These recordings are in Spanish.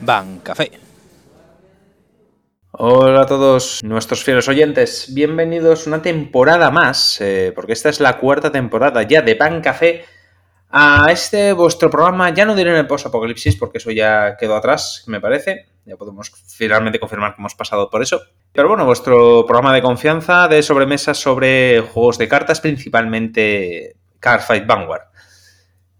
Bancafé. Hola a todos nuestros fieles oyentes, bienvenidos una temporada más, eh, porque esta es la cuarta temporada ya de Bancafé, a este vuestro programa, ya no diré en el post-apocalipsis, porque eso ya quedó atrás, me parece, ya podemos finalmente confirmar que hemos pasado por eso. Pero bueno, vuestro programa de confianza de sobremesa sobre juegos de cartas, principalmente Cardfight Vanguard.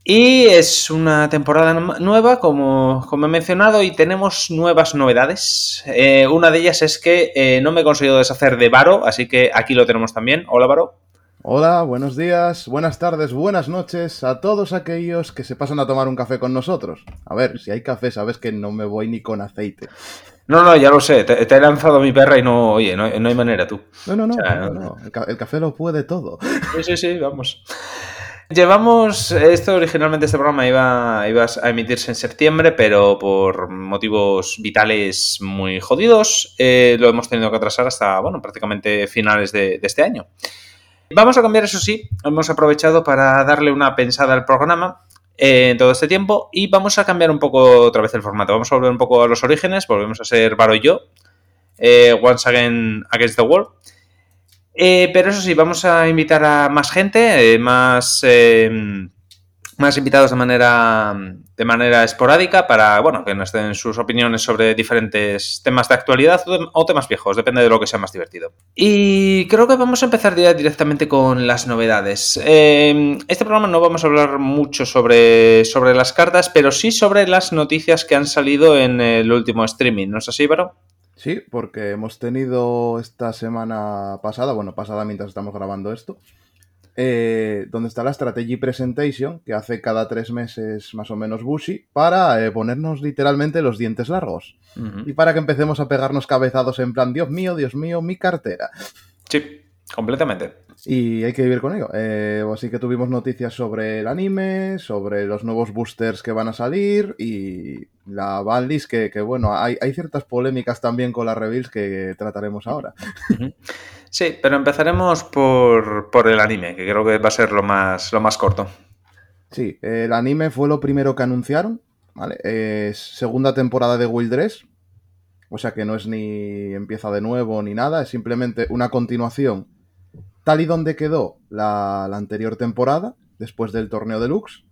Y es una temporada nueva, como, como he mencionado, y tenemos nuevas novedades. Eh, una de ellas es que eh, no me he conseguido deshacer de Varo, así que aquí lo tenemos también. Hola, Varo. Hola, buenos días, buenas tardes, buenas noches a todos aquellos que se pasan a tomar un café con nosotros. A ver, si hay café, sabes que no me voy ni con aceite. No, no, ya lo sé. Te, he lanzado mi perra y no, oye, no, hay manera tú. No, no, no. no, El, café lo puede todo. Sí, sí, sí, vamos. Llevamos, esto originalmente este programa iba, iba, a emitirse en septiembre, pero por motivos vitales muy jodidos eh, lo hemos tenido que atrasar hasta, bueno, prácticamente finales de, este año. Vamos a cambiar, eso sí, hemos aprovechado para darle una pensada al programa en todo este tiempo y vamos a cambiar un poco otra vez el formato. Vamos a volver un poco a los orígenes, volvemos a ser Varo y yo, eh, Once Again Against the World. Eh, pero eso sí, vamos a invitar a más gente, eh, más, em, más invitados de manera, de manera esporádica para bueno, que nos den sus opiniones sobre diferentes temas de actualidad o, temas viejos, depende de lo que sea más divertido. Y creo que vamos a empezar ya directamente con las novedades. Em, este programa no vamos a hablar mucho sobre, sobre las cartas, pero sí sobre las noticias que han salido en el último streaming, ¿no es así, Baro? Sí, porque hemos tenido esta semana pasada, bueno, pasada mientras estamos grabando esto, eh, donde está la Strategy Presentation, que hace cada tres meses más o menos Bushi, para eh, ponernos literalmente los dientes largos. Y para que empecemos a pegarnos cabezados en plan, Dios mío, Dios mío, mi cartera. Sí, completamente. Y hay que vivir con ello. Eh, así que tuvimos noticias sobre el anime, sobre los nuevos boosters que van a salir y la banlist que, que bueno, hay, ciertas polémicas también con las reveals que trataremos ahora. Sí, pero empezaremos por, el anime, que creo que va a ser lo más, lo más corto. Sí, el anime fue lo primero que anunciaron, ¿vale? Es segunda temporada de Wildress, o sea que no es ni empieza de nuevo ni nada, es simplemente una continuación tal y donde quedó la, anterior temporada, después del torneo deluxe.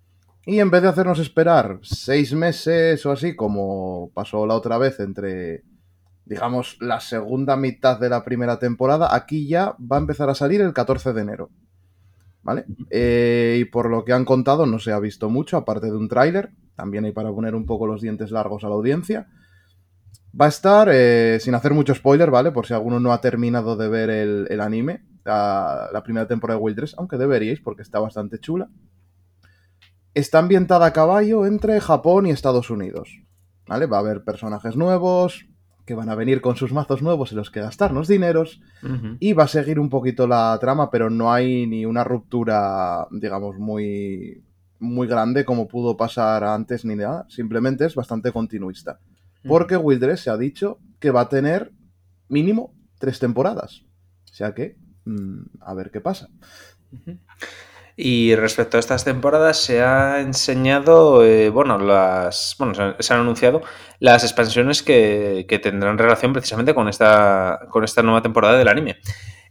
Y en vez de hacernos esperar seis meses o así, como pasó la otra vez entre, digamos, la segunda mitad de la primera temporada, aquí ya va a empezar a salir el 14 de enero. ¿Vale? Eh, y por lo que han contado, no se ha visto mucho, aparte de un tráiler. También hay para poner un poco los dientes largos a la audiencia. Va a estar, eh, sin hacer mucho spoiler, ¿vale? Por si alguno no ha terminado de ver el anime, la, primera temporada de Wild aunque deberíais porque está bastante chula. Está ambientada a caballo entre Japón y Estados Unidos. ¿Vale? Va a haber personajes nuevos que van a venir con sus mazos nuevos en los que gastarnos dineros. Y va a seguir un poquito la trama, pero no hay ni una ruptura, digamos, muy, muy grande como pudo pasar antes ni nada. Simplemente es bastante continuista. Porque Wildress se ha dicho que va a tener mínimo tres temporadas. O sea que a ver qué pasa. Y respecto a estas temporadas, se ha enseñado, eh, bueno, las, bueno, se han anunciado las expansiones que, tendrán relación precisamente con esta, con esta nueva temporada del anime.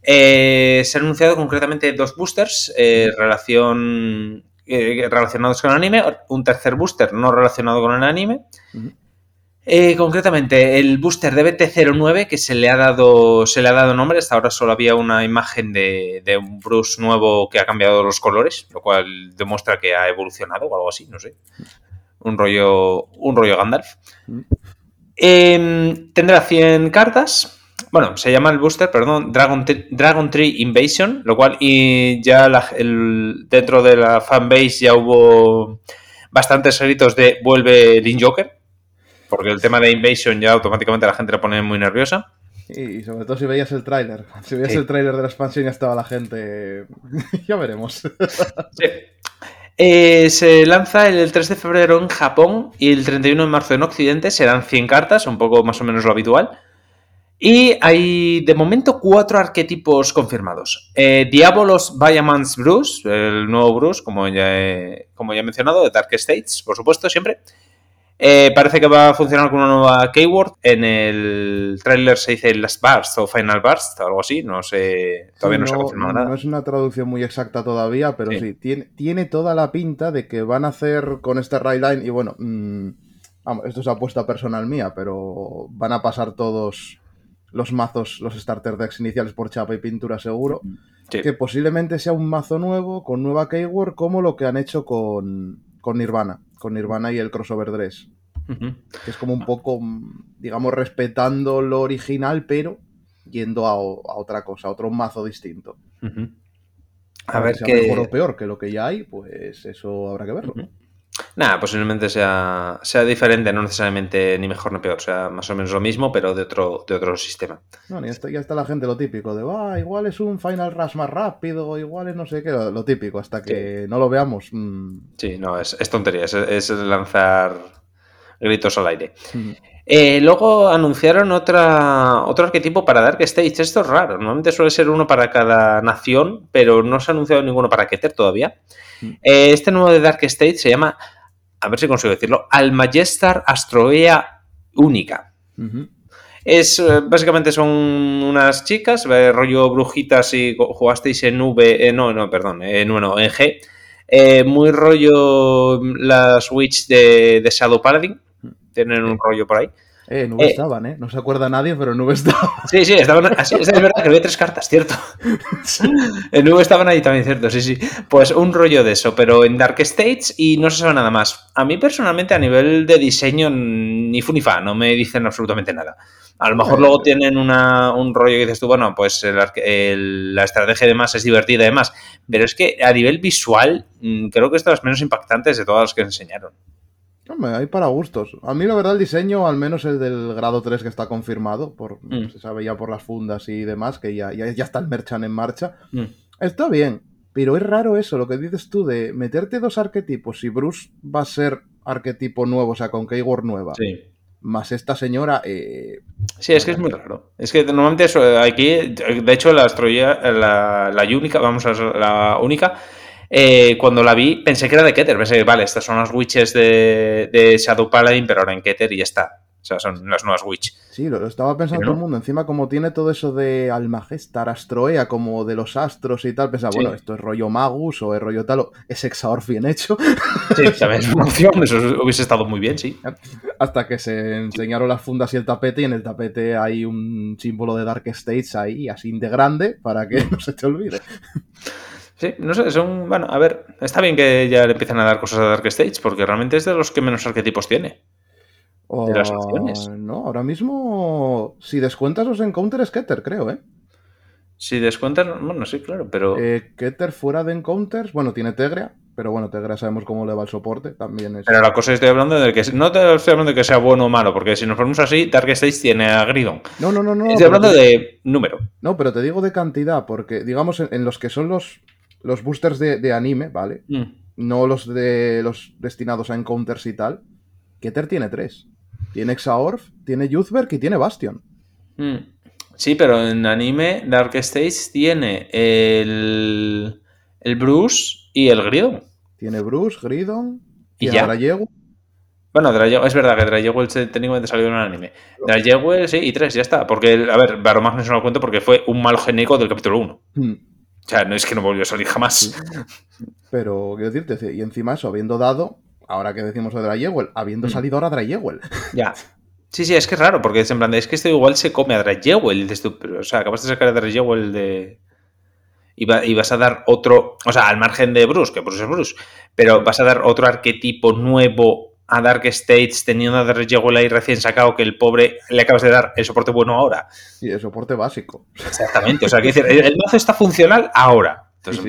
Eh, se han anunciado concretamente dos boosters eh, relación, relacionados con el anime, un tercer booster no relacionado con el anime. Eh, concretamente, el booster de BT09 que se le ha dado se le ha dado nombre, hasta ahora solo había una imagen de, un Bruce nuevo que ha cambiado los colores, lo cual demuestra que ha evolucionado o algo así, no sé. Un rollo, un rollo Gandalf. Em, tendrá 100 cartas. Bueno, se llama el booster, perdón, Dragon, Dragon Tree Invasion, lo cual y ya dentro de la fanbase ya hubo bastantes gritos de vuelve Link Joker porque el tema de Invasion ya automáticamente la gente la pone muy nerviosa. Y sobre todo si veías el tráiler. Si veías el tráiler de la expansión ya estaba la gente... ya veremos. Eh, se lanza el 3 de febrero en Japón y el 31 de marzo en Occidente. Serán 100 cartas, un poco más o menos lo habitual. Y hay de momento cuatro arquetipos confirmados. Eh, Diabolos Viamans Bruce, el nuevo Bruce, como ya, como ya he mencionado, de Dark States, por supuesto, siempre. Eh, parece que va a funcionar con una nueva keyword. En el trailer se dice Last Burst o Final Burst o algo así. No sé. Todavía no, se ha confirmado nada. No es una traducción muy exacta todavía, pero sí, tiene, tiene, toda la pinta de que van a hacer con este Line. Y bueno, mmm, esto es apuesta personal mía, pero van a pasar todos los mazos, los starter decks iniciales por chapa y pintura seguro. Que posiblemente sea un mazo nuevo, con nueva keyword, como lo que han hecho con, con Nirvana con Nirvana y el crossover dress. Que es como un poco, digamos, respetando lo original, pero yendo a, otra cosa, a otro mazo distinto. A, ver, si qué... mejor o peor que lo que ya hay, pues eso habrá que verlo. Nada, posiblemente sea, sea diferente, no necesariamente ni mejor ni peor, sea más o menos lo mismo, pero de otro, de otro sistema. No, ya está, ya está la gente lo típico, de ah, igual es un Final Rush más rápido, igual es no sé qué, lo, típico, hasta que no lo veamos. Mm. Sí, no, es, tontería, es, lanzar gritos al aire. Eh, luego anunciaron otra, otro arquetipo para Dark Stage. Esto es raro. Normalmente suele ser uno para cada nación, pero no se ha anunciado ninguno para Keter todavía. Eh, este nuevo de Dark State se llama, a ver si consigo decirlo, Almagestar Astroea Única. Es, eh, básicamente son unas chicas, rollo brujitas y jugasteis en V, no, no, perdón, en, bueno, en G. muy rollo mm, las Witch de, de Shadow Paladin. Tienen un rollo por ahí. Eh, Nube eh, estaban, ¿eh? No se acuerda nadie, pero Nube estaban. Sí, sí, estaban. Así, es verdad que había tres cartas, cierto. En Nube estaban ahí también, cierto, sí, sí. Pues un rollo de eso, pero en Dark States y no se sabe nada más. A mí personalmente, a nivel de diseño, ni fu ni fa, no me dicen absolutamente nada. A lo mejor luego tienen una, un rollo que dices tú, bueno, pues la estrategia de más es divertida y demás. Pero es que a nivel visual, mm, creo que es de las menos impactantes de todas las que enseñaron. Hombre, hay para gustos. A mí, la verdad, el diseño, al menos el del grado 3 que está confirmado, por, mm. se sabe ya por las fundas y demás, que ya, ya, está el merchan en marcha, mm. está bien. Pero es raro eso, lo que dices tú, de meterte dos arquetipos. Si Bruce va a ser arquetipo nuevo, o sea, con keyword nueva. Sí. Más esta señora. Eh, sí, es que es muy raro. Es que normalmente eso, aquí, de hecho, la la, la única, vamos a la única, eh, cuando la vi pensé que era de Keter. Pensé, vale, estas son las witches de, Shadow Paladin, pero ahora en Keter y ya está. O sea, son las nuevas Witch. Sí, lo, estaba pensando todo el mundo. Encima, como tiene todo eso de Almagestar, Astroea, como de los astros y tal, pensaba, bueno, esto es rollo Magus o es rollo tal, o es Exaor bien hecho. Sí, sabes, una opción, eso hubiese estado muy bien, sí. Hasta que se enseñaron las fundas y el tapete, y en el tapete hay un símbolo de Dark States ahí, así de grande, para que no se te olvide. Sí, no sé, son. Bueno, a ver, está bien que ya le empiecen a dar cosas a Dark Stage, porque realmente es de los que menos arquetipos tiene. de las opciones. No, ahora mismo, si descuentas los Encounter es Keter, creo, ¿eh? Si descuentas, bueno, sí, claro, pero. Eh, Keter fuera de Encounters, bueno, tiene Tegria, pero bueno, Tegria sabemos cómo le va el soporte, también es. Pero la cosa estoy hablando de que. No te estoy hablando de que sea bueno o malo, porque si nos ponemos así, Dark Stage tiene a Gridon. No, no, no, no. Estoy hablando de número. No, pero te digo de cantidad, porque digamos en los que son los los boosters de, anime, ¿vale? Mm. No los de los destinados a encounters y tal. Keter tiene tres. Tiene Exaorf, tiene Youthberg y tiene Bastion. Mm. Sí, pero en anime Dark Stage tiene el, el Bruce y el Gridon. Tiene Bruce, Gridon y ya. Bueno, es verdad que Drayewell técnicamente salió en un anime. Drayewell, sí, y tres, ya está. Porque, a ver, Baromagnus no lo cuento porque fue un mal genérico del capítulo 1. O sea, no es que no volvió a salir jamás. Pero, quiero decirte, y encima eso, habiendo dado, ahora que decimos de Drayewell, habiendo mm. salido ahora Drayewell. Ya. Sí, sí, es que es raro, porque es en plan, es que esto igual se come a Drayewell. O sea, acabas de sacar a Drayewell de. Y, vas a dar otro. O sea, al margen de Bruce, que Bruce es Bruce. Pero vas a dar otro arquetipo nuevo a Dark States teniendo a Drayewell ahí recién sacado que el pobre le acabas de dar el soporte bueno ahora. Sí, el soporte básico. Exactamente. O sea, que decir, el, mazo está funcional ahora. Entonces,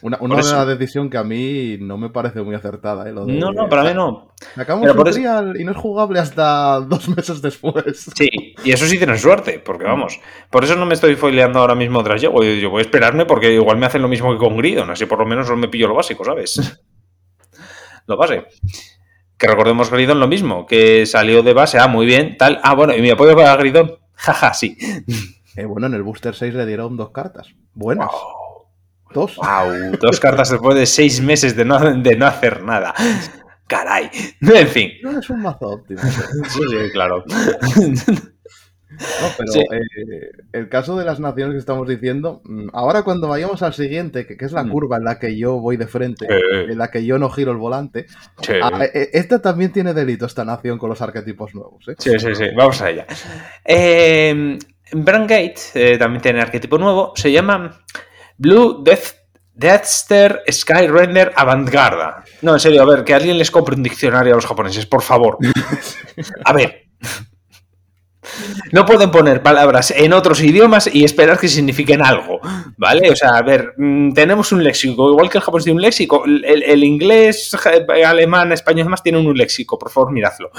Una, una decisión que a mí no me parece muy acertada. ¿eh? no, no, para mí no. Acabamos un trial y no es jugable hasta dos meses después. Sí, y eso sí tiene suerte, porque vamos. Por eso no me estoy foileando ahora mismo tras yo. Yo voy a esperarme porque igual me hacen lo mismo que con Gridon, así por lo menos no me pillo lo básico, ¿sabes? Lo base. Que recordemos Gridon lo mismo, que salió de base, ah, muy bien, tal. Ah, bueno, y mi apoyo para Gridon, jaja, sí. Eh, bueno, en el Booster 6 le dieron dos cartas. Buenas. Dos. Wow, dos cartas después de seis meses de no, de no hacer nada. Caray. En fin. No es un mazo óptimo. Sí, sí, claro. No, pero Sí. eh, el caso de las naciones que estamos diciendo, mm, ahora cuando vayamos al siguiente, que, que es la Mm. curva en la que yo voy de frente, Eh. en la que yo no giro el volante, Sí. ah, eh, esta también tiene delito, esta nación con los arquetipos nuevos. ¿eh? Sí, sí, sí, vamos a ella. Eh, Brangate eh, también tiene arquetipo nuevo, se llama Blue Death, Deathster Sky Render Avantgarda. No, en serio, a ver, que alguien les compre un diccionario a los japoneses, por favor. A ver. No pueden poner palabras en otros idiomas y esperar que signifiquen algo, ¿vale? O sea, a ver, mm, tenemos un léxico, igual que el japonés tiene un léxico, el, el inglés, alemán, español, demás tienen un léxico, por favor, miradlo.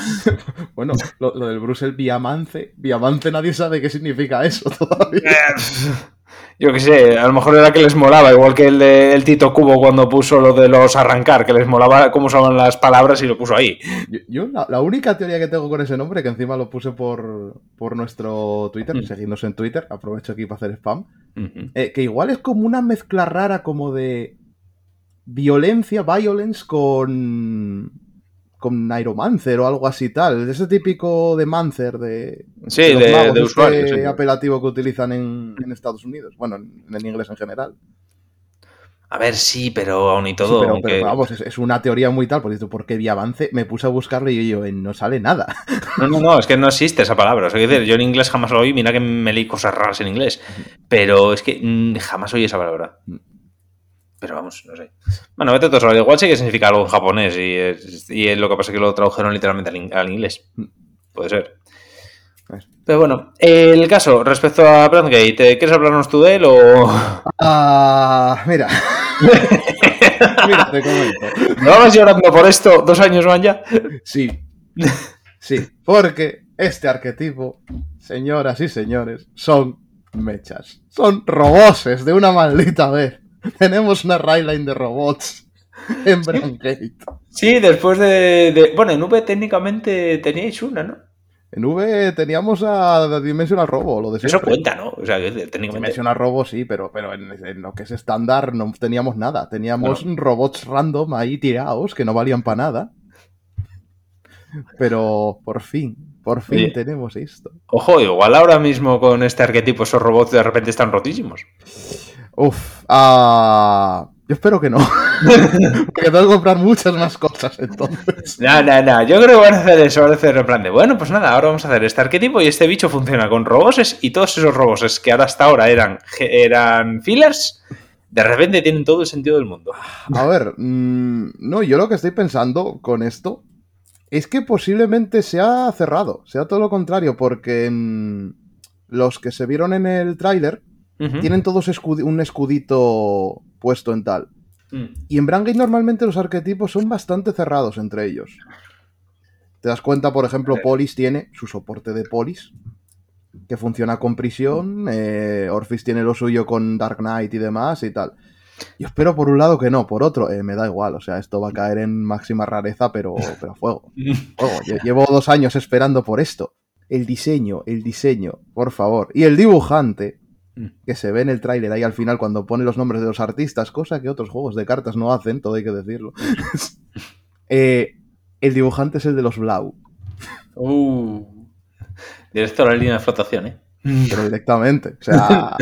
Bueno, lo, lo del Brussels Viamance, Viamance nadie sabe qué significa eso todavía. Yo qué sé, a lo mejor era que les molaba, igual que el de el Tito Cubo cuando puso lo de los arrancar, que les molaba cómo usaban las palabras y lo puso ahí. Yo, yo la, la única teoría que tengo con ese nombre, que encima lo puse por, por nuestro Twitter, Mm. seguidnos en Twitter, aprovecho aquí para hacer spam, eh, que igual es como una mezcla rara como de violencia, violence con con Neuromancer o algo así tal, ese típico de Mancer de, Sí, los de, magos, de este sí. apelativo que utilizan en, en Estados Unidos, bueno, en, inglés en general. A ver, sí, pero aún y Sí, todo. pero, aunque- pero vamos, es, es una teoría muy tal, porque dices, ¿por qué Viavance? Me puse a buscarlo y yo, yo, no sale nada. No, no, no, es que no existe esa palabra. O sea, decir, yo en inglés jamás lo oí, mira que me leí cosas raras en inglés. Pero es que mm, jamás oí esa palabra. Pero vamos, no sé. Bueno, vete a saber. Igual sí que significa algo en japonés y, es- y es lo que pasa es que lo tradujeron literalmente al, in- al inglés. Puede ser. Pero bueno, el caso respecto a Brandgate, ¿quieres hablarnos tú de él o...? Ah, mira. mira, te comento. ¿No vas llorando por esto? ¿Dos años van ya? Sí. Sí, porque este arquetipo, señoras y señores, son mechas. Son roboses de una maldita vez. Tenemos una Rayline de robots en Brandgate. Sí, después de, de- Bueno, en V técnicamente teníais una, ¿no? En V teníamos a Dimensional Robo, lo de Eso siempre. cuenta, ¿no? O sea, técnicamente... Dimensional Robo sí, pero, pero en, en lo que es estándar no teníamos nada. Teníamos robots random ahí tirados que no valían para nada. Pero por fin, por fin Oye. tenemos esto. Ojo, igual ahora mismo con este arquetipo esos robots de repente están rotísimos. Uf, ah, yo espero que no. Porque tengo que comprar muchas más cosas entonces. No, no, no. Yo creo que van a hacer eso. Van a hacer en plan de, bueno, pues nada, ahora vamos a hacer este arquetipo y este bicho funciona con roboses y todos esos roboses que ahora hasta ahora eran, eran fillers, de repente tienen todo el sentido del mundo. A ver, mm, no, yo lo que estoy pensando con esto es que posiblemente sea cerrado, sea todo lo contrario, porque mm, los que se vieron en el tráiler Tienen todos un escudito puesto en tal. Mm. Y en Brangate normalmente los arquetipos son bastante cerrados entre ellos. Te das cuenta, por ejemplo, Polis tiene su soporte de Polis, que funciona con prisión, eh, Orphis tiene lo suyo con Dark Knight y demás y tal. Yo espero por un lado que no, por otro, eh, me da igual, o sea, esto va a caer en máxima rareza, pero, pero fuego, fuego. Lle- Llevo dos años esperando por esto. El diseño, el diseño, por favor. Y el dibujante, que se ve en el tráiler ahí al final cuando pone los nombres de los artistas, cosa que otros juegos de cartas no hacen, todo hay que decirlo. Eh, el dibujante es el de los Blau, Uh. Directo a la línea de flotación, ¿eh? pero directamente. O sea,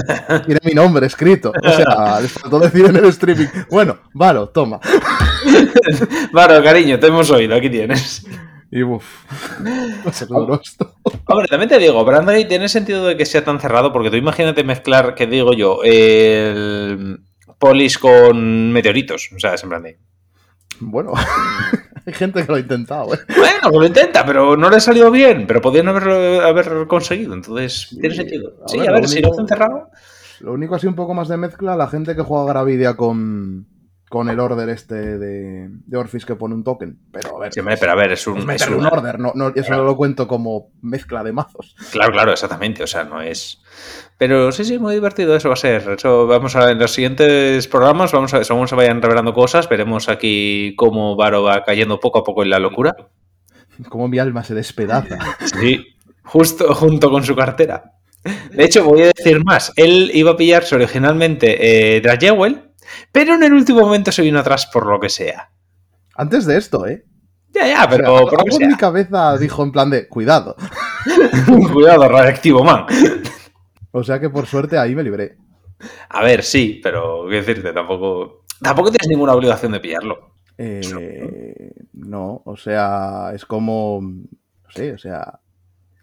tiene mi nombre escrito. O sea, les faltó decir en el streaming. Bueno, vale, toma. Vale, cariño, te hemos oído, aquí tienes. Y uff, va a ser duro esto. Hombre, también te digo, Brandgate tiene sentido de que sea tan cerrado, porque tú imagínate mezclar, que digo yo, el Polis con meteoritos. O sea, es en plan de- Bueno, hay gente que lo ha intentado, ¿eh? Bueno, que lo intenta, pero no le ha salido bien, pero podrían haberlo haber conseguido, entonces tiene sentido. a Sí, ver, a lo ver, si lo único- hacen cerrado. Lo único así un poco más de mezcla, la gente que juega Gravidia con, con el order este de, de Orphis que pone un token. Pero a ver, Sí, hombre, pero a ver, es es un. es meterle un- order, no, no, eso no lo cuento como mezcla de mazos. Claro, claro, exactamente. O sea, no es. Pero sí, sí, muy divertido eso va a ser. Eso vamos a en los siguientes programas, vamos a según se vayan revelando cosas, veremos aquí cómo Varo va cayendo poco a poco en la locura. Como mi alma se despedaza. Sí, justo junto con su cartera. De hecho, voy a decir más. Él iba a pillarse originalmente eh, Dragewell, pero en el último momento se vino atrás por lo que sea. Antes de esto, ¿eh? Ya, ya, O sea, pero por lo que algo en sea. mi cabeza dijo en plan de cuidado. Cuidado, radioactivo, man. O sea que por suerte ahí me libré. A ver, sí, pero qué decirte, tampoco. Tampoco tienes ninguna obligación de pillarlo. Eh, no, o sea, es como. No sé, o sea.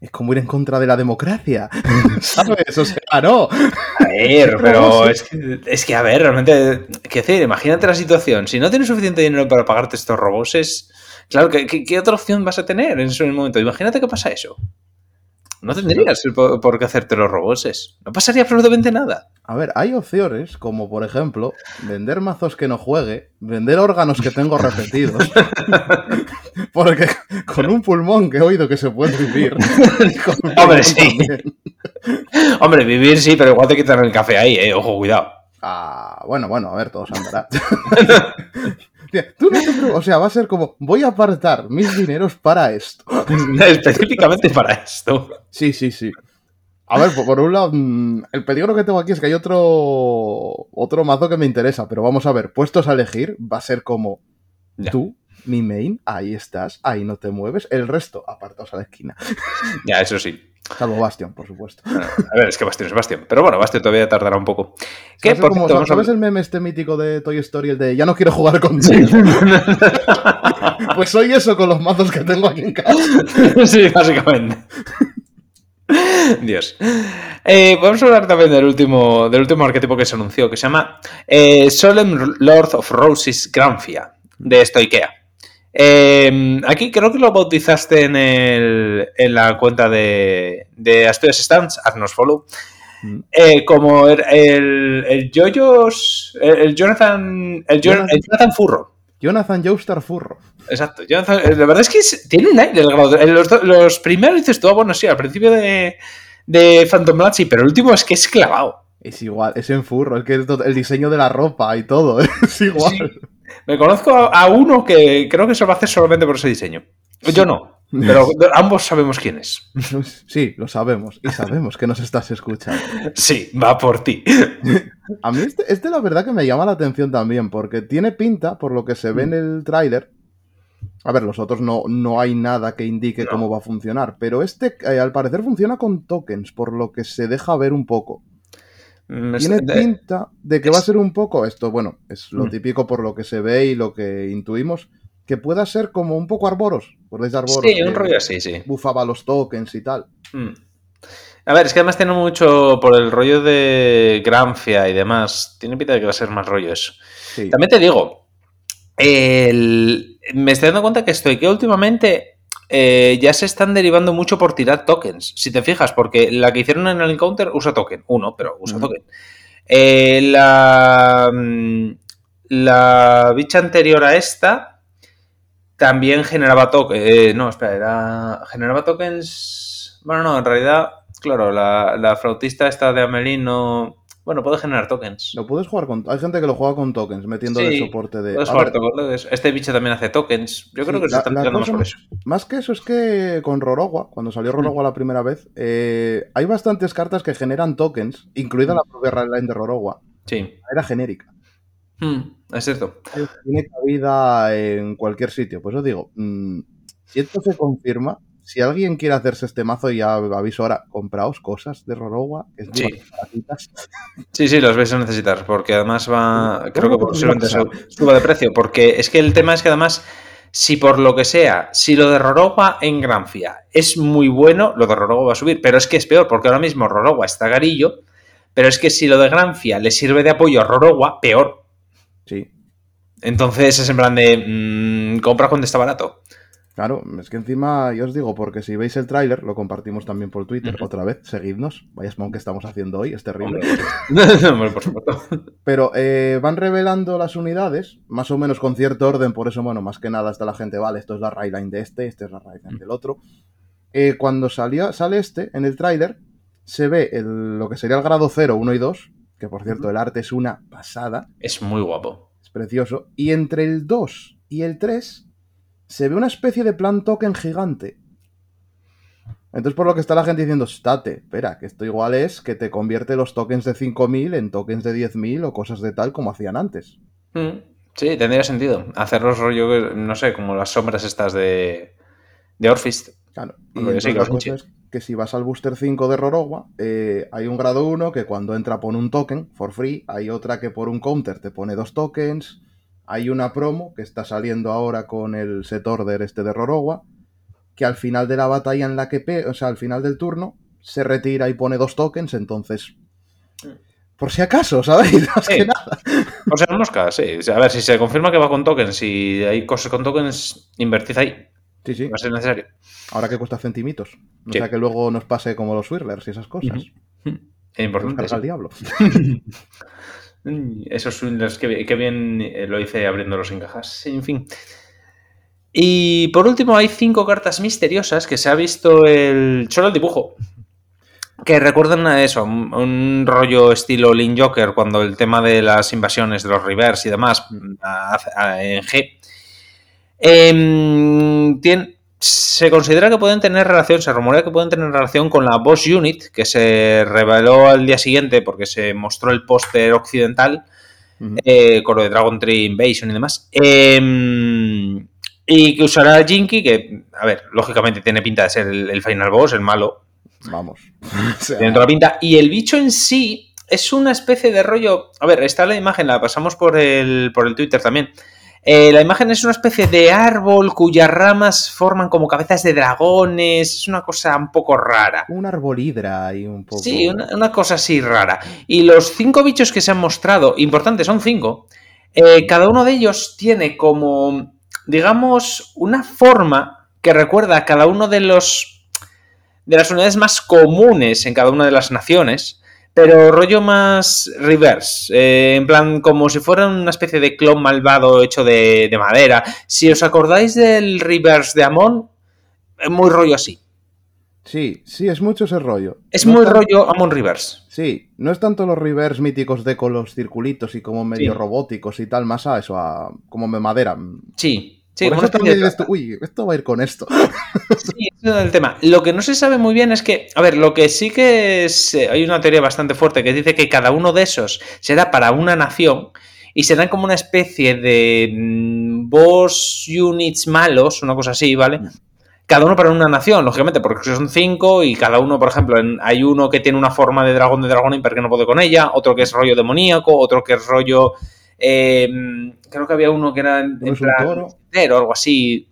Es como ir en contra de la democracia. ¿Sabes? O sea, no. A ver, pero es que, es que, a ver, realmente, qué decir, imagínate la situación. Si no tienes suficiente dinero para pagarte estos roboses, claro, ¿qué, qué, qué otra opción vas a tener en ese momento? Imagínate que pasa eso. No tendrías por, por qué hacerte los roboses. No pasaría absolutamente nada. A ver, hay opciones como, por ejemplo, vender mazos que no juegue, vender órganos que tengo repetidos. Porque con un pulmón que he oído que se puede vivir. Hombre, sí. Hombre, vivir sí, pero igual te quitan el café ahí, eh. Ojo, cuidado. Ah, bueno, bueno, a ver, todos andará. Tú no te o sea, va a ser como, voy a apartar mis dineros para esto. Específicamente para esto. Sí, sí, sí. A ver, por, un lado, mm, el peligro que tengo aquí es que hay otro otro mazo que me interesa, pero vamos a ver, puestos a elegir, va a ser como Ya. tú, mi main, ahí estás, ahí no te mueves, el resto apartaos a la esquina. Ya, eso sí. Salvo Bastion, por supuesto. A ver, es que Bastion es Bastion. Pero bueno, Bastion todavía tardará un poco. ¿Qué? Por como, cierto, vamos a ¿Sabes el meme este mítico de Toy Story, el de ya no quiero jugar contigo? pues soy eso con los mazos que tengo aquí en casa. sí, básicamente. Dios. Eh, vamos a hablar también del último, del último arquetipo que se anunció, que se llama eh, Solemn Lord of Roses Granfia, de Stoikea. Eh, aquí creo que lo bautizaste en, el, en la cuenta de, de Asturias Stands, haznos follow, Mm. eh, como el, el, el Yoyos, el, el Jonathan, el, Jon- Jonathan- Furro. Jonathan Joestar Furro. Exacto. Jonathan- eh, la verdad es que es- tiene un aire eh, Los, primeros dices tú, ah, bueno, sí, al principio de, de Phantom Blood sí, pero el último es que es clavado. Es igual, es en furro, es que el diseño de la ropa y todo, es igual. Sí. Me conozco a, a uno que creo que se lo va a hacer solamente por ese diseño. Yo no, pero ambos sabemos quién es. Sí, lo sabemos. Y sabemos que nos estás escuchando. Sí, va por ti. A mí este, este la verdad que me llama la atención también, porque tiene pinta, por lo que se ve en el tráiler. A ver, los otros no, no hay nada que indique No. cómo va a funcionar, pero este eh, al parecer funciona con tokens, por lo que se deja ver un poco. Mm, Tiene pinta de que va a ser un poco esto, bueno, es lo Mm. típico por lo que se ve y lo que intuimos, que pueda ser como un poco Arboros. ¿Podéis de Arboros? Sí, un rollo así, sí. Bufaba los tokens y tal. Mm. A ver, es que además tiene mucho por el rollo de Granfia y demás. Tiene pinta de que va a ser más rollo eso. Sí. También te digo, el- me estoy dando cuenta que estoy que últimamente eh, ya se están derivando mucho por tirar tokens. Si te fijas, porque la que hicieron en el encounter usa token, uno, pero usa Ujú. token. Eh, la, mm, la bicha anterior a esta también generaba tokens. no, espera, era, generaba tokens. Bueno, no, en realidad, claro, la, la flautista esta de Amelín no. Bueno, puede generar tokens. Lo puedes jugar con. Hay gente que lo juega con tokens, metiéndole Sí, soporte de. Puedes jugar tokens. Este bicho también hace tokens. Yo creo Sí, que se la- tirando más por eso. Más que eso es que con Rorogua, cuando salió Rorogua la primera vez, eh, hay bastantes cartas que generan tokens, incluida la propia line de Rorogua. Sí. Era genérica. Hmm, es cierto. Tiene cabida en cualquier sitio. Pues os digo, mm, si esto se confirma, si alguien quiere hacerse este mazo, ya aviso ahora, compraos cosas de Rorogua, que es Sí. Sí, sí, los vais a necesitar, porque además va, creo que ¿cómo posiblemente su- suba de precio, porque es que el tema es que además, si por lo que sea, si lo de Rorogua en Granfia es muy bueno, lo de Rorogua va a subir, pero es que es peor, porque ahora mismo Rorogua está garillo, pero es que si lo de Granfia le sirve de apoyo a Rorogua, peor. Sí, Entonces es en plan de, mm, compra cuando está barato. Claro, es que encima, yo os digo, porque si veis el tráiler, lo compartimos también por Twitter, otra vez, seguidnos, vaya spawn que estamos haciendo hoy, es terrible. Hombre, por supuesto. Pero eh, van revelando las unidades, más o menos con cierto orden, por eso, bueno, más que nada está la gente, vale, esto es la Rayline de este, este es la Rayline del otro. Eh, cuando salió, sale este, en el tráiler, se ve el- lo que sería el grado 0, 1 y 2, que por cierto el arte es una pasada, Es muy guapo. es precioso, y entre el 2 y el 3 se ve una especie de plan token gigante. Entonces por lo que está la gente diciendo, estate, espera, que esto igual es que te convierte los tokens de 5.000 en tokens de 10.000 o cosas de tal como hacían antes. Mm, Sí, tendría sentido. Hacerlos rollo, no sé, como las sombras estas de, de Orfist. Claro. Y entonces la cosa es que si vas al Booster 5 de Rorogua, eh, hay un grado 1 que cuando entra pone un token for free, hay otra que por un counter te pone dos tokens, hay una promo que está saliendo ahora con el set order este de Rorogua, que al final de la batalla en la que, pe o sea, al final del turno, se retira y pone dos tokens, entonces por si acaso, ¿sabéis? Más Sí. que nada. O sea, mosca, sí. A ver, si se confirma que va con tokens, si hay cosas con tokens, invertid ahí. Sí, sí. Va a ser necesario. Ahora que cuesta centimitos. No Sí. sea que luego nos pase como los Swirlers y esas cosas. Es Nos importante. carga sí. el diablo. Mm, Esos swindlers, que, que bien eh, lo hice abriéndolos en cajas. En fin. Y por último, hay cinco cartas misteriosas que se ha visto el. solo el dibujo. Que recuerdan a eso, un, rollo estilo Link Joker, cuando el tema de las invasiones de los Reverse y demás a- en G. Em, tien- se considera que pueden tener relación, se rumorea que pueden tener relación con la Boss Unit, que se reveló al día siguiente porque se mostró el póster occidental Ujú. eh, con lo de Dragon Tree Invasion y demás. Em, y que usará Jinky, que, a ver, lógicamente tiene pinta de ser el, el final boss, el malo. Vamos. O sea, Tiene toda la pinta. Y el bicho en sí es una especie de rollo. A ver, está la imagen, la pasamos por el, por el Twitter también. Eh, la imagen es una especie de árbol cuyas ramas forman como cabezas de dragones. Es una cosa un poco rara. un árbol hidra y un poco. Sí, una, una cosa así rara. Y los cinco bichos que se han mostrado, importantes, son cinco. eh, cada uno de ellos tiene como, digamos, una forma que recuerda a cada uno de los de las unidades más comunes en cada una de las naciones, pero rollo más reverse, eh, en plan como si fuera una especie de clon malvado hecho de, de madera. Si os acordáis del reverse de Amon, es muy rollo así. Sí, sí, es mucho ese rollo. Es No muy tan- rollo Amon Reverse. Sí, no es tanto los reverse míticos de con los circulitos y como medio Sí. robóticos y tal, más a eso, a como de madera. Sí, sí, Por eso también de tú, uy, esto va a ir con esto. Sí, ese es el tema. Lo que no se sabe muy bien es que, a ver, lo que sí que es, eh, hay una teoría bastante fuerte que dice que cada uno de esos será para una nación y serán como una especie de mm, boss units malos, una cosa así, ¿vale? Cada uno para una nación, lógicamente, porque son cinco y cada uno, por ejemplo, en- hay uno que tiene una forma de dragón de dragón Imper que no puede con ella, otro que es rollo demoníaco, otro que es rollo... eh, creo que había uno que era en, en es un plan toro. algo así.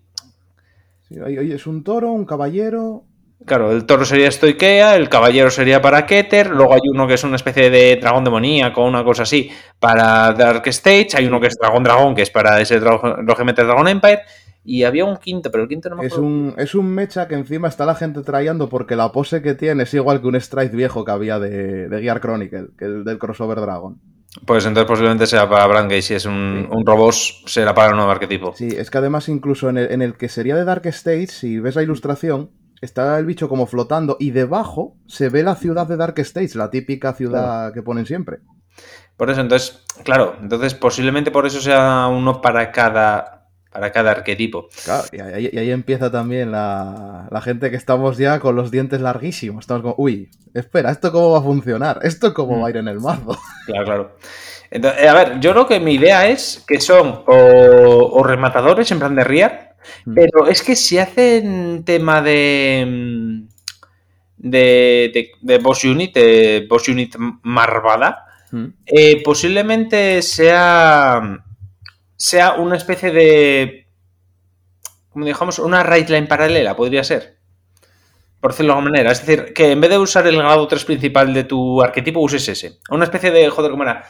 Sí, ahí- es un toro, un caballero. Claro, el toro sería Stoikea, el caballero sería para Keter, luego hay uno que es una especie de dragón demoníaco, una cosa así, para Dark Stage, hay uno que es dragón dragón, que es para ese lógicamente Dragon Empire, y había un quinto, pero el quinto no me Es acuerdo. un, es un mecha que encima está la gente trayendo porque la pose que tiene es igual que un Strike viejo que había de, de Gear Chronicle, que el del crossover Dragon. Pues entonces posiblemente sea para Brand si es un, Sí. un robot, será para el nuevo arquetipo. Sí, es que además incluso en el, en el que sería de Dark Stage, si ves la ilustración, está el bicho como flotando y debajo se ve la ciudad de Dark Stage, la típica ciudad que ponen siempre. Por eso, entonces, claro, entonces posiblemente por eso sea uno para cada, para cada arquetipo. Claro, y ahí, y ahí empieza también la, la gente que estamos ya con los dientes larguísimos. Estamos como, uy, espera, ¿esto cómo va a funcionar? ¿Esto cómo va a ir en el mazo? Claro, claro. Entonces, eh, a ver, yo creo que mi idea es que son o, o rematadores en plan de Riar, Mm. pero es que si hacen tema de. mm, de, de, de Boss Unit, de Boss Unit Marvada, Mm. eh, posiblemente sea. Sea una especie de. como digamos, una right line paralela, podría ser. Por decirlo de alguna manera. Es decir, que en vez de usar el grado 3 principal de tu arquetipo, uses ese. Una especie de. Joder, ¿cómo era?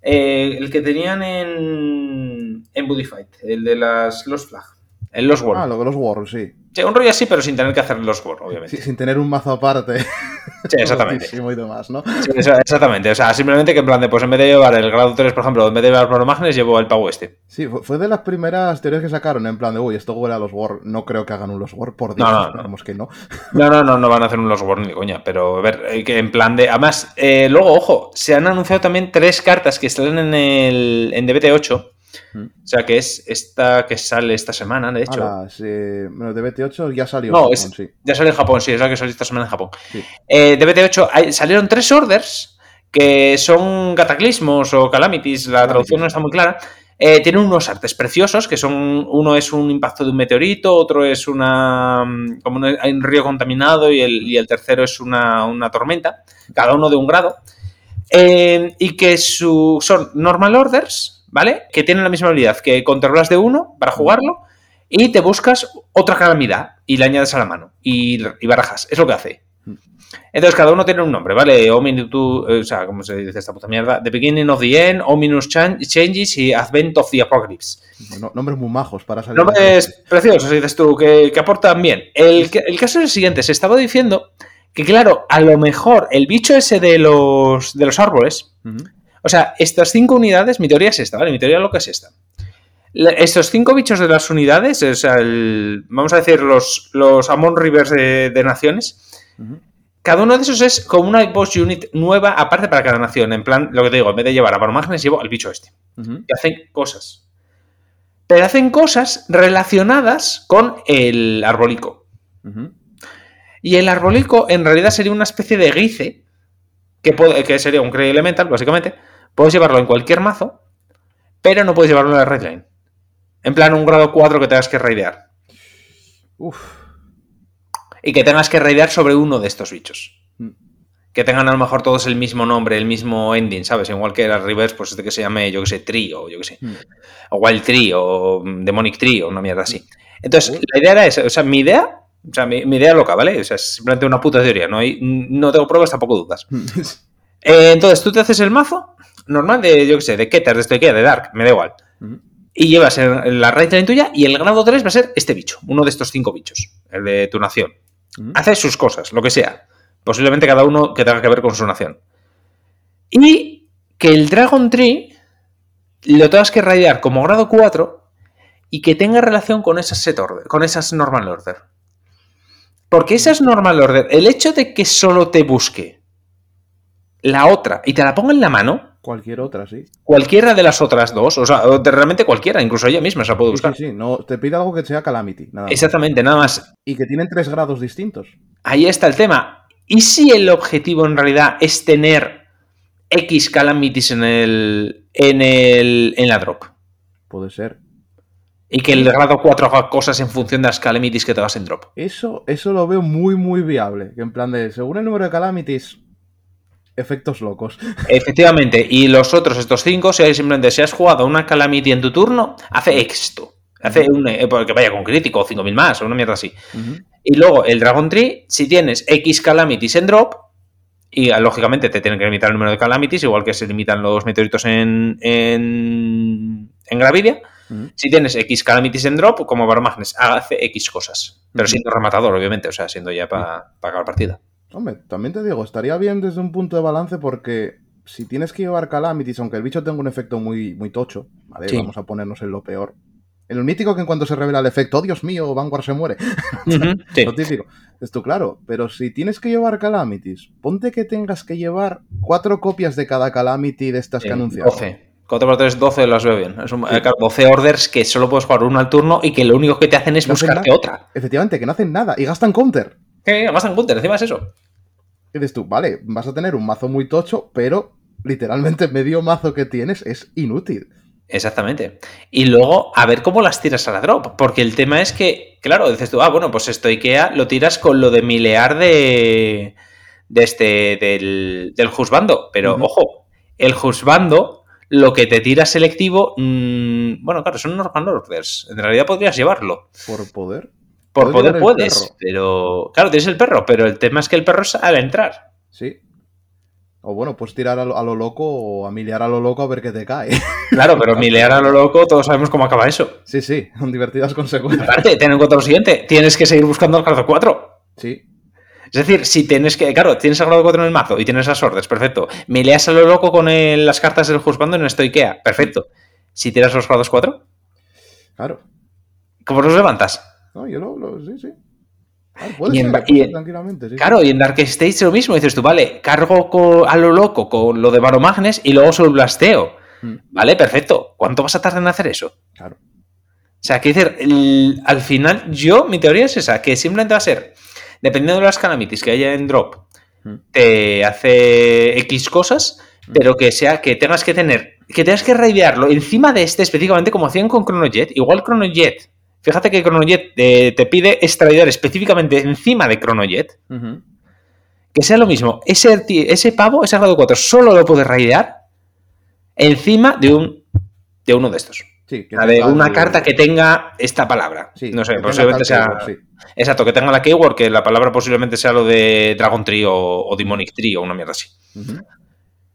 Eh, el que tenían en. en Buddy Fight, el de las Lost Flag. El Lost World. Ah, lo de los Worlds, sí. Sí, un rollo así, pero sin tener que hacer Lost World, obviamente. Sí, Sin tener un mazo aparte. Sí, exactamente. y demás, ¿no? Sí, exactamente. O sea, simplemente que en plan de, pues en vez de llevar el grado 3, por ejemplo, en vez de llevar Promagnes, llevo el pago este. Sí, fue, de las primeras teorías que sacaron, en plan de, uy, esto huele a los War. No creo que hagan un los War, por Dios, No, no, no. que no. No, no, no, no van a hacer un Lost World ni de coña, pero a ver, eh, que en plan de. Además, eh, luego, ojo, se han anunciado también tres cartas que salen en el en DBT8. Mm. O sea, que es esta que sale esta semana, de hecho. A las, eh, bueno, de BT8 ya salió. No, en es- Japón, sí. Ya sale en Japón, sí, es la que salió esta semana en Japón. Sí. Eh, DBT8 hay- salieron tres orders que son cataclismos o calamities, la traducción no está muy clara. Eh, tiene unos artes preciosos, que son, uno es un impacto de un meteorito, otro es una, mm, como un, hay un río contaminado y el, y el tercero es una, una tormenta, cada uno de un grado. Eh, y que su, son normal orders, ¿vale? Que tienen la misma habilidad, que controlas de uno para jugarlo y te buscas otra calamidad y le añades a la mano y, y barajas. Es lo que hace. Entonces, cada uno tiene un nombre, ¿vale? Ominous, o sea, ¿cómo se dice esta puta mierda? The Beginning of the End, Ominous Chan- Changes y Advent of the Apocalypse. Bueno, nombres muy majos para salir. Nombres preciosos, dices tú, que, que aportan bien. El, el caso es el siguiente, se estaba diciendo que, claro, a lo mejor el bicho ese de los, de los árboles. O sea, estas cinco unidades, mi teoría es esta, ¿vale? Mi teoría lo que es esta. Estos cinco bichos de las unidades, o sea, el- vamos a decir los, los Amon Rivers de, de naciones, cada uno de esos es como una boss unit nueva, aparte para cada nación. En plan, lo que te digo, en vez de llevar a Baromagnes, llevo al bicho este. Ujú. Que hacen cosas. Pero hacen cosas relacionadas con el arbolico. Y el arbolico en realidad sería una especie de guice, que, puede- que sería un Cray Elemental, básicamente. Puedes llevarlo en cualquier mazo, pero no puedes llevarlo en la red line. En plan, un grado 4 que tengas que raidear. Uf. Y que tengas que raidear sobre uno de estos bichos. Mm. Que tengan a lo mejor todos el mismo nombre, el mismo ending, ¿sabes? Igual que la reverse, pues este que se llame, yo que sé, Tree, o yo que sé. Mm. O Wild Tree, o Demonic Tree, o una mierda así. Entonces, la idea era esa. O sea, mi idea, o sea, mi, mi idea loca, ¿vale? O sea, es simplemente una puta teoría. No, hay, no tengo pruebas, tampoco dudas. Eh, entonces, tú te haces el mazo normal de, yo que sé, de Keter, de Stoichea, de Dark, me da igual. Y llevas la raid line tuya y el grado 3 va a ser este bicho, uno de estos cinco bichos, el de tu nación. Hace sus cosas, lo que sea. Posiblemente cada uno que tenga que ver con su nación. Y que el Dragon Tree lo tengas que raidear como grado 4 y que tenga relación con esas set order, con esas normal order. Porque esas normal order, el hecho de que solo te busque la otra y te la ponga en la mano, Cualquier otra, sí. cualquiera de las otras dos, o sea, realmente cualquiera, incluso ella misma se la puede Sí, buscar. sí, sí. No, te pide algo que sea Calamity. Nada más. Exactamente, nada más. Y que tienen tres grados distintos. Ahí está el tema. ¿Y si el objetivo en realidad es tener X calamities en el. en el. en la drop? Puede ser. Y que el grado 4 haga cosas en función de las calamities que te vas en drop. Eso, eso lo veo muy, muy viable. Que en plan de, según el número de Calamities, efectos locos. Efectivamente, y los otros, estos 5, si hay simplemente si has jugado una calamity en tu turno, hace esto. Hace un. eh, que vaya con crítico, o 5000 más, o una mierda así. Y luego el Dragon Tree, si tienes X calamities en drop, y ah, lógicamente te tienen que limitar el número de calamities, igual que se limitan los meteoritos en, en, en Gravidia. Si tienes X calamities en drop, como Baromagnes, hace X cosas. Pero siendo rematador, obviamente, o sea, siendo ya para acabar partida. Hombre, también te digo, estaría bien desde un punto de balance porque si tienes que llevar Calamities, aunque el bicho tenga un efecto muy, muy tocho, ¿vale? Sí. Vamos a ponernos en lo peor. El mítico que en cuanto se revela el efecto, oh Dios mío, Vanguard se muere. Ujú, sí. Lo típico. Esto claro, pero si tienes que llevar Calamities, ponte que tengas que llevar cuatro copias de cada Calamity de estas que anunciaron. 12. 4 por 3, 12 las veo bien. Es un- eh, claro, 12 orders que solo puedes jugar uno al turno y que lo único que te hacen es No buscarte otra. Efectivamente, que no hacen nada y gastan counter. Que además en counter, encima es eso. Y dices tú, vale, vas a tener un mazo muy tocho, pero literalmente medio mazo que tienes es inútil. Exactamente. Y luego a ver cómo las tiras a la drop. Porque el tema es que, claro, dices tú, ah, bueno, pues esto IKEA lo tiras con lo de milear de. de este. del, del juzbando. Pero ojo, el juzbando, lo que te tira selectivo. mm, bueno, claro, son normal orders. En realidad podrías llevarlo. Por poder. Por poder puedes, pero. Claro, tienes el perro, pero el tema es que el perro es al entrar. Sí. O bueno, pues tirar a lo, a lo loco o a miliar a lo loco a ver qué te cae. Claro, pero milear a lo loco, todos sabemos cómo acaba eso. sí, sí, con divertidas consecuencias. Aparte, ten en cuenta lo siguiente: tienes que seguir buscando el grado 4. Sí. Es decir, si tienes que. Claro, tienes el grado 4 en el mazo y tienes las órdenes, perfecto. Mileas a lo loco con el- las cartas del juzgando en esto IKEA, perfecto. Si tiras los grados 4, Claro. ¿cómo los levantas? No, yo lo, lo- sí, sí. Claro, puede Y en ser, y en- tranquilamente, sí. Claro, y en Dark Stage lo mismo. Dices tú, vale, cargo a lo loco con lo de Baromagnes y luego solo blasteo. Mm, Vale, perfecto. ¿Cuánto vas a tardar en hacer eso? Claro. O sea, que decir, el- al final, yo, mi teoría es esa, que simplemente va a ser, dependiendo de las calamities que haya en drop, Mm. te hace X cosas, Mm. pero que sea que tengas que tener que tengas que raidearlo encima de este específicamente como hacían con ChronoJet. Igual ChronoJet. Fíjate que ChronoJet eh, te pide extraidear específicamente encima de ChronoJet. Ujú. Que sea lo mismo. Ese, ese pavo, ese grado 4, solo lo puedes raidear encima de un de uno de estos. Sí, que La de una el- carta que tenga esta palabra. Sí, no sé, posiblemente sea. keyword, sí. Exacto, que tenga la keyword, que la palabra posiblemente sea lo de Dragon Tree o, o Demonic Tree o una mierda así.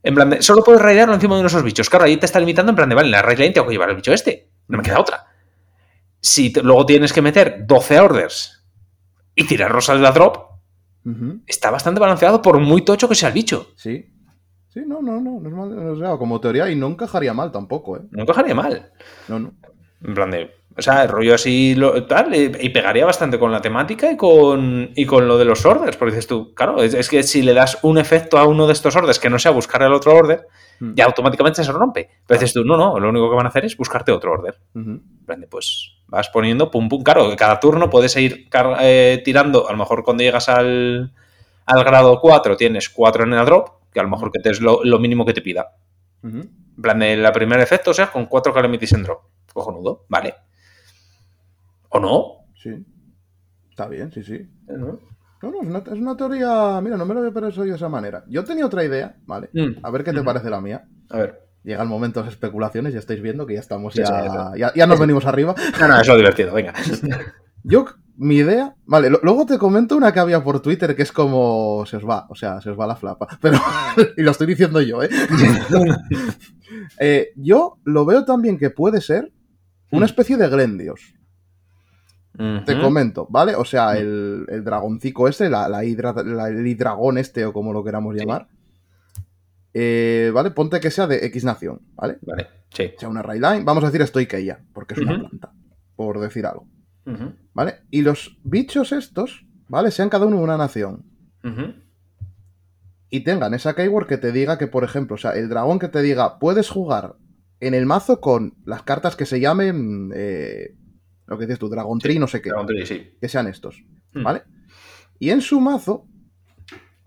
En plan de, solo puedes raidearlo encima de uno de esos bichos. Claro, ahí te está limitando en plan de, vale, en la raid lane tengo que llevar el bicho este. No me queda otra. Si te- luego tienes que meter 12 orders y tirar rosas de la drop, está bastante balanceado por muy tocho que sea el bicho. Sí. Sí, no, no, no, no es mal, o sea, como teoría y no encajaría mal tampoco, ¿eh? No encajaría mal. No, no. En plan de. O sea, el rollo así lo- tal, y, y pegaría bastante con la temática y con, y con lo de los orders. Porque dices tú, claro, es, es que si le das un efecto a uno de estos orders que no sea buscar el otro order, Mm. ya automáticamente se rompe. Pero dices tú, no, no, lo único que van a hacer es buscarte otro order. Plan de, pues vas poniendo pum pum. Claro, cada turno puedes ir eh, tirando. A lo mejor cuando llegas al, al grado 4 tienes 4 en el drop, que a lo mejor que te es lo, lo mínimo que te pida. Ujú. En plan, de la primer efecto, o sea, con 4 calamities en drop. Cojonudo, vale. ¿O no? Sí. Está bien, sí, sí. ¿No? No, no, es una, es una teoría. Mira, no me lo había pensado yo de esa manera. Yo tenía otra idea, ¿vale? Mm. A ver qué te parece la mía. A ver. Llega el momento de especulaciones, ya estáis viendo que ya estamos, ya, sí, ya nos venimos arriba. No, no, es lo divertido, venga. Yo, mi idea. Vale, lo- luego te comento una que había por Twitter que es como. Se os va, o sea, se os va la flapa. Pero. y lo estoy diciendo yo, ¿eh? Eh, Yo lo veo también que puede ser una Mm. especie de Glendios. Te comento, ¿vale? O Mm. sea, el, el dragoncico este, la, la hidra- la- el hidragón este o como lo queramos llamar. Eh, ¿Vale? Ponte que sea de X nación, ¿vale? Vale, sí. sea una Rayline, vamos a decir Stoikeia, porque es una planta, por decir algo. ¿vale? Y los bichos estos, ¿vale? Sean cada uno una nación. Y tengan esa keyword que te diga que, por ejemplo, o sea, el dragón que te diga, puedes jugar en el mazo con las cartas que se llamen, eh, lo que dices tú, Dragon Tree, no sé qué, Dragon Tree, sí. que sean estos, Mm. ¿vale? Y en su mazo,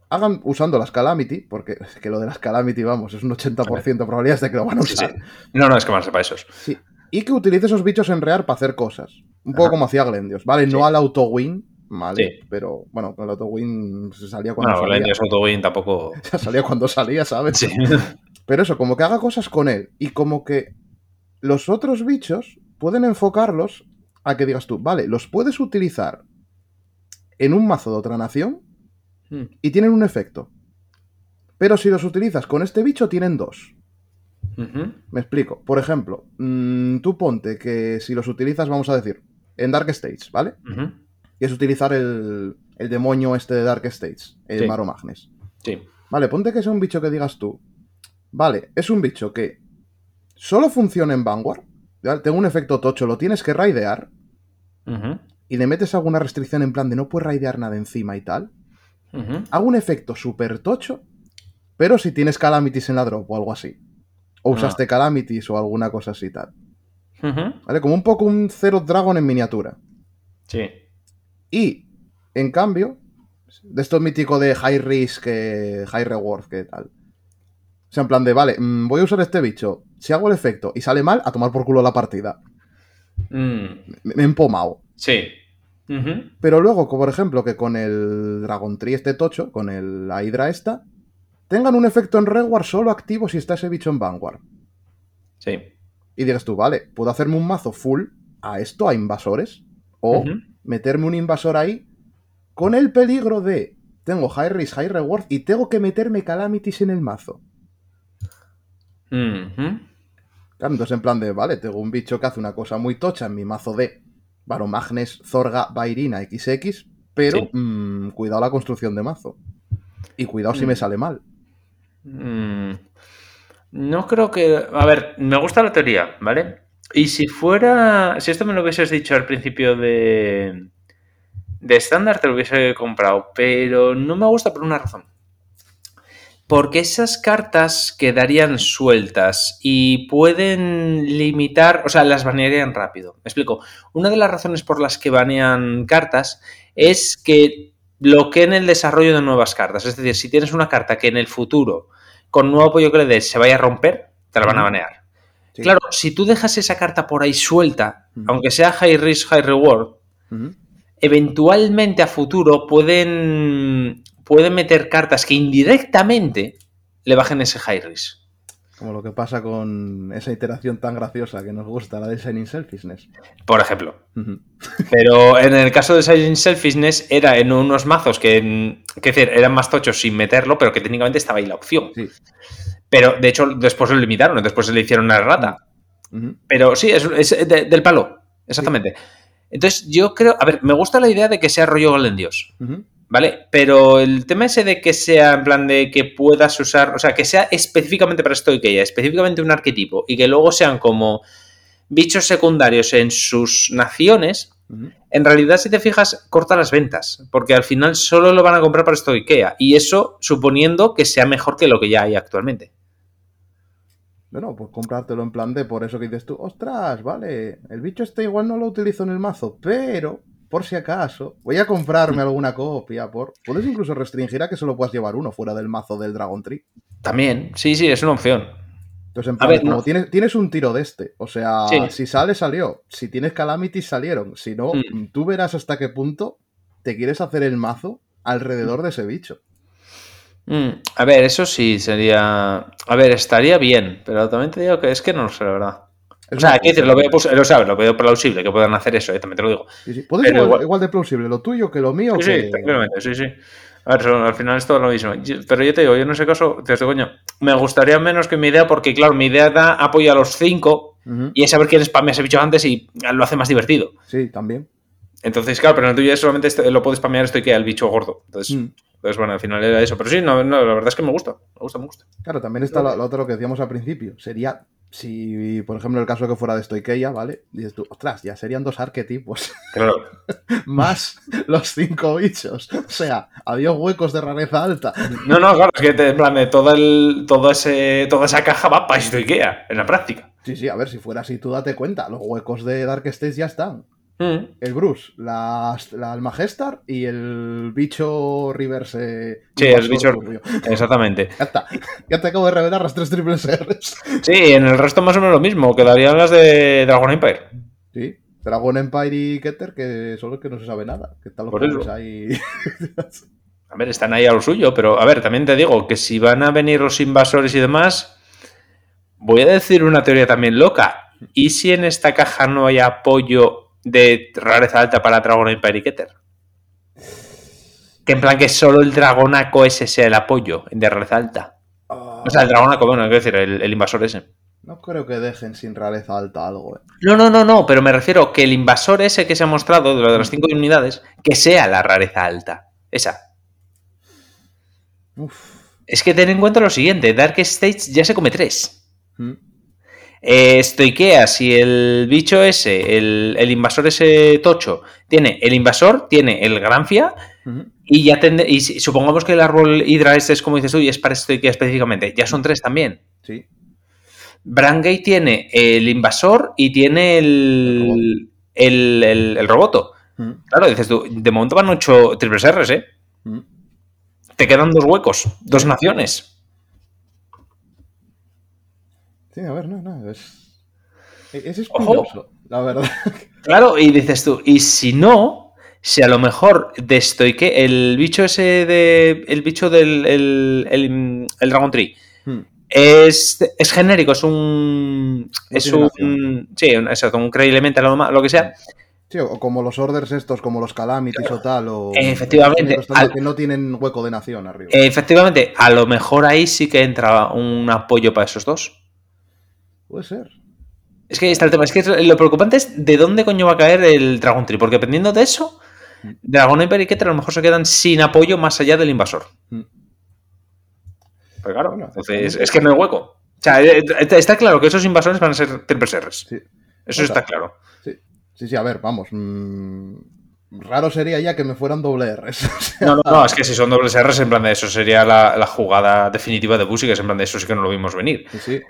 hagan usando las Calamity, porque es que lo de las Calamity, vamos, es un 80% de probabilidades de que lo van a Sí, sí. usar. No, no, es que van a ser para esos. Sí. Y que utilice esos bichos en rear para hacer cosas. Un poco Ajá. como hacía Glendios, ¿vale? No al auto-win, ¿vale? Pero bueno, el auto-win se salía cuando salía. India Autowin tampoco. Se salía cuando salía, ¿sabes? Sí. Pero eso, como que haga cosas con él. Y como que los otros bichos pueden enfocarlos a que digas tú, vale, los puedes utilizar en un mazo de otra nación Mm. y tienen un efecto. Pero si los utilizas con este bicho, tienen dos. Me explico. Por ejemplo, mm, tú ponte que si los utilizas, vamos a decir, en Dark States, ¿vale? Y es utilizar el, el demonio este de Dark States, el Sí. Maro Magnes. Sí. Vale, ponte que sea un bicho que digas tú. Vale, es un bicho que solo funciona en Vanguard. ¿vale? Tengo un efecto tocho, lo tienes que raidear. Y le metes alguna restricción en plan de no puedes raidear nada encima y tal. Hago un efecto súper tocho. Pero si tienes calamities en la drop o algo así. O Ah. usaste calamities o alguna cosa así tal. ¿Vale? Como un poco un Zero Dragon en miniatura. Sí. Y, en cambio, de esto mítico de high risk, eh, high reward, que tal. O sea, en plan de, vale, mm, voy a usar este bicho. Si hago el efecto y sale mal, a tomar por culo la partida. Mm. Me, me he empomado. Sí. Pero luego, como por ejemplo, que con el Dragon Tree este tocho, con el, la Hydra esta, tengan un efecto en reward solo activo si está ese bicho en Vanguard. Sí. Y digas tú, vale, puedo hacerme un mazo full a esto, a invasores. O meterme un invasor ahí con el peligro de tengo high risk, high reward y tengo que meterme calamities en el mazo. Claro, entonces en plan de, vale, tengo un bicho que hace una cosa muy tocha en mi mazo de Varomagnes, Zorga, Bairina, XX, pero Sí. mm, cuidado la construcción de mazo. Y cuidado si Mm. me sale mal. Mm, No creo que. A ver, me gusta la teoría, ¿vale? Y si fuera. Si esto me lo hubieses dicho al principio de. De estándar, te lo hubiese comprado. Pero no me gusta por una razón. Porque esas cartas quedarían sueltas y pueden limitar, o sea, las banearían rápido. Me explico. Una de las razones por las que banean cartas es que bloqueen el desarrollo de nuevas cartas. Es decir, si tienes una carta que en el futuro, con nuevo apoyo que le des, se vaya a romper, te la van a banear. Sí. Claro, si tú dejas esa carta por ahí suelta, aunque sea high risk, high reward, eventualmente a futuro pueden, pueden meter cartas que indirectamente le bajen ese high risk. Como lo que pasa con esa iteración tan graciosa que nos gusta, la de Shining Selfishness. Por ejemplo. Pero en el caso de Silent Selfishness era en unos mazos que, que decir, eran más tochos sin meterlo, pero que técnicamente estaba ahí la opción. Sí. Pero de hecho después lo limitaron, después se le hicieron una rata. Pero sí, es, es de- del palo, exactamente. Entonces yo creo, a ver, me gusta la idea de que sea rollo Golden Dios, Ujú. ¿Vale? Pero el tema ese de que sea en plan de que puedas usar, o sea, que sea específicamente para esto Ikea, específicamente un arquetipo, y que luego sean como bichos secundarios en sus naciones, en realidad, si te fijas, corta las ventas, porque al final solo lo van a comprar para esto IKEA, y eso suponiendo que sea mejor que lo que ya hay actualmente. Bueno, pues comprártelo en plan de por eso que dices tú, ostras, vale, el bicho este igual no lo utilizo en el mazo, pero por si acaso voy a comprarme alguna copia. Por... Puedes incluso restringir a que solo puedas llevar uno fuera del mazo del Dragon Tree. También, sí, sí, es una opción. Entonces, en A plan, ver, como no. tienes, tienes un tiro de este, o sea, Sí. si sale, salió. Si tienes Calamities, salieron. Si no, Mm. tú verás hasta qué punto te quieres hacer el mazo alrededor de ese bicho. Mm, a ver, eso sí sería. A ver, estaría bien, pero también te digo que es que no lo sé, la verdad. Es O sea, aquí cosa. lo veo, lo, sabes, lo veo plausible que puedan hacer eso, eh, también te lo digo. Sí, sí. Puede pero ser igual, de plausible lo tuyo que lo mío. Sí, que... sí, tranquilamente, sí, sí. A ver, son- al final es todo lo mismo. Yo- Pero yo te digo, yo en ese caso, te digo, coño, me gustaría menos que mi idea, porque claro, mi idea da apoyo a los cinco y es saber quién spamea ese bicho antes y lo hace más divertido. Sí, también. Entonces, claro, pero en el tuyo solamente este- lo puedes spamear esto y que el bicho gordo. Entonces, Mm. entonces, bueno, al final era eso. Pero sí, no, no, la verdad es que me gusta. Me gusta, me gusta. Claro, también está lo, lo otro que decíamos al principio. Sería, si, por ejemplo, el caso que fuera de Stoikeia, ¿vale? Dices tú, ostras, ya serían dos arquetipos. Claro. más los cinco bichos. O sea, adiós huecos de rareza alta. No, no, claro, es que te- en plan de todo el, todo ese, toda esa caja va para esto Ikea, en la práctica. Sí, sí, a ver, si fuera así, tú date cuenta. Los huecos de Dark Stage ya están. Mm. El Bruce, la, la Almagestar y el bicho reverse. Sí, el bicho- turbio. Exactamente. Ya está. Ya te acabo de revelar las tres triples R's. Sí, en el resto más o menos lo mismo. Quedarían las de Dragon Empire. Sí. Dragon Empire y Keter, que son los que no se sabe nada. Que están los pobres ahí. A ver, están ahí a lo suyo, pero a ver, también te digo que si van a venir los invasores y demás, voy a decir una teoría también loca. ¿Y si en esta caja no hay apoyo de rareza alta para Dragon Empire y Keter? Que en plan que solo el Dragonaco ese sea el apoyo de rareza alta. O sea, el Dragonaco, bueno, quiero decir, el, el invasor ese. No creo que dejen sin rareza alta algo, eh. No, no, no, no, pero me refiero que el invasor ese que se ha mostrado, de lo de las cinco unidades, que sea la rareza alta. Esa. Uf. Es que ten en cuenta lo siguiente, Dark Stage ya se come tres. Mm. Eh, si el bicho ese, el, el invasor ese tocho, tiene el invasor, tiene el Granfia, y ya tende- y si- supongamos que el árbol Hydra este es como dices tú, y es para Stoikea específicamente, ya son tres también. Sí. Brangay tiene el invasor y tiene el, el, el, el roboto. Claro, dices tú, de momento van ocho triples R's, ¿eh? Te quedan dos huecos, dos naciones. Sí, a ver, no, no, es. Es Ojo. espinoso, la verdad. Claro, y dices tú, y si no, si a lo mejor de Stoike, el bicho ese de. El bicho del. El, el, el Dragon Tree. Mm. Es, es genérico, es un. No es un. Sí, un, exacto, un Cray Elemental o lo, que sea. Sí, o como los orders estos, como los calamities o tal, o. Efectivamente, al- que no tienen hueco de nación arriba. Efectivamente, a lo mejor ahí sí que entra un apoyo para esos dos. Puede ser. Es que ahí está el tema. Es que lo preocupante es de dónde coño va a caer el Dragon Tree. Porque dependiendo de eso, Mm. Dragon y Keter a lo mejor se quedan sin apoyo más allá del invasor. Mm. Pero claro, Bueno, entonces es que no hay hueco. O sea, eh, eh, está claro que esos invasores van a ser triples R's. Sí. Eso está claro. Sí, sí, sí, a ver, vamos. mm, raro sería ya que me fueran doble R's. o sea, No, no, no, es que si son dobles R's, en plan de eso sería la, la jugada definitiva de Busi, que es en plan de eso sí que no lo vimos venir. sí, sí,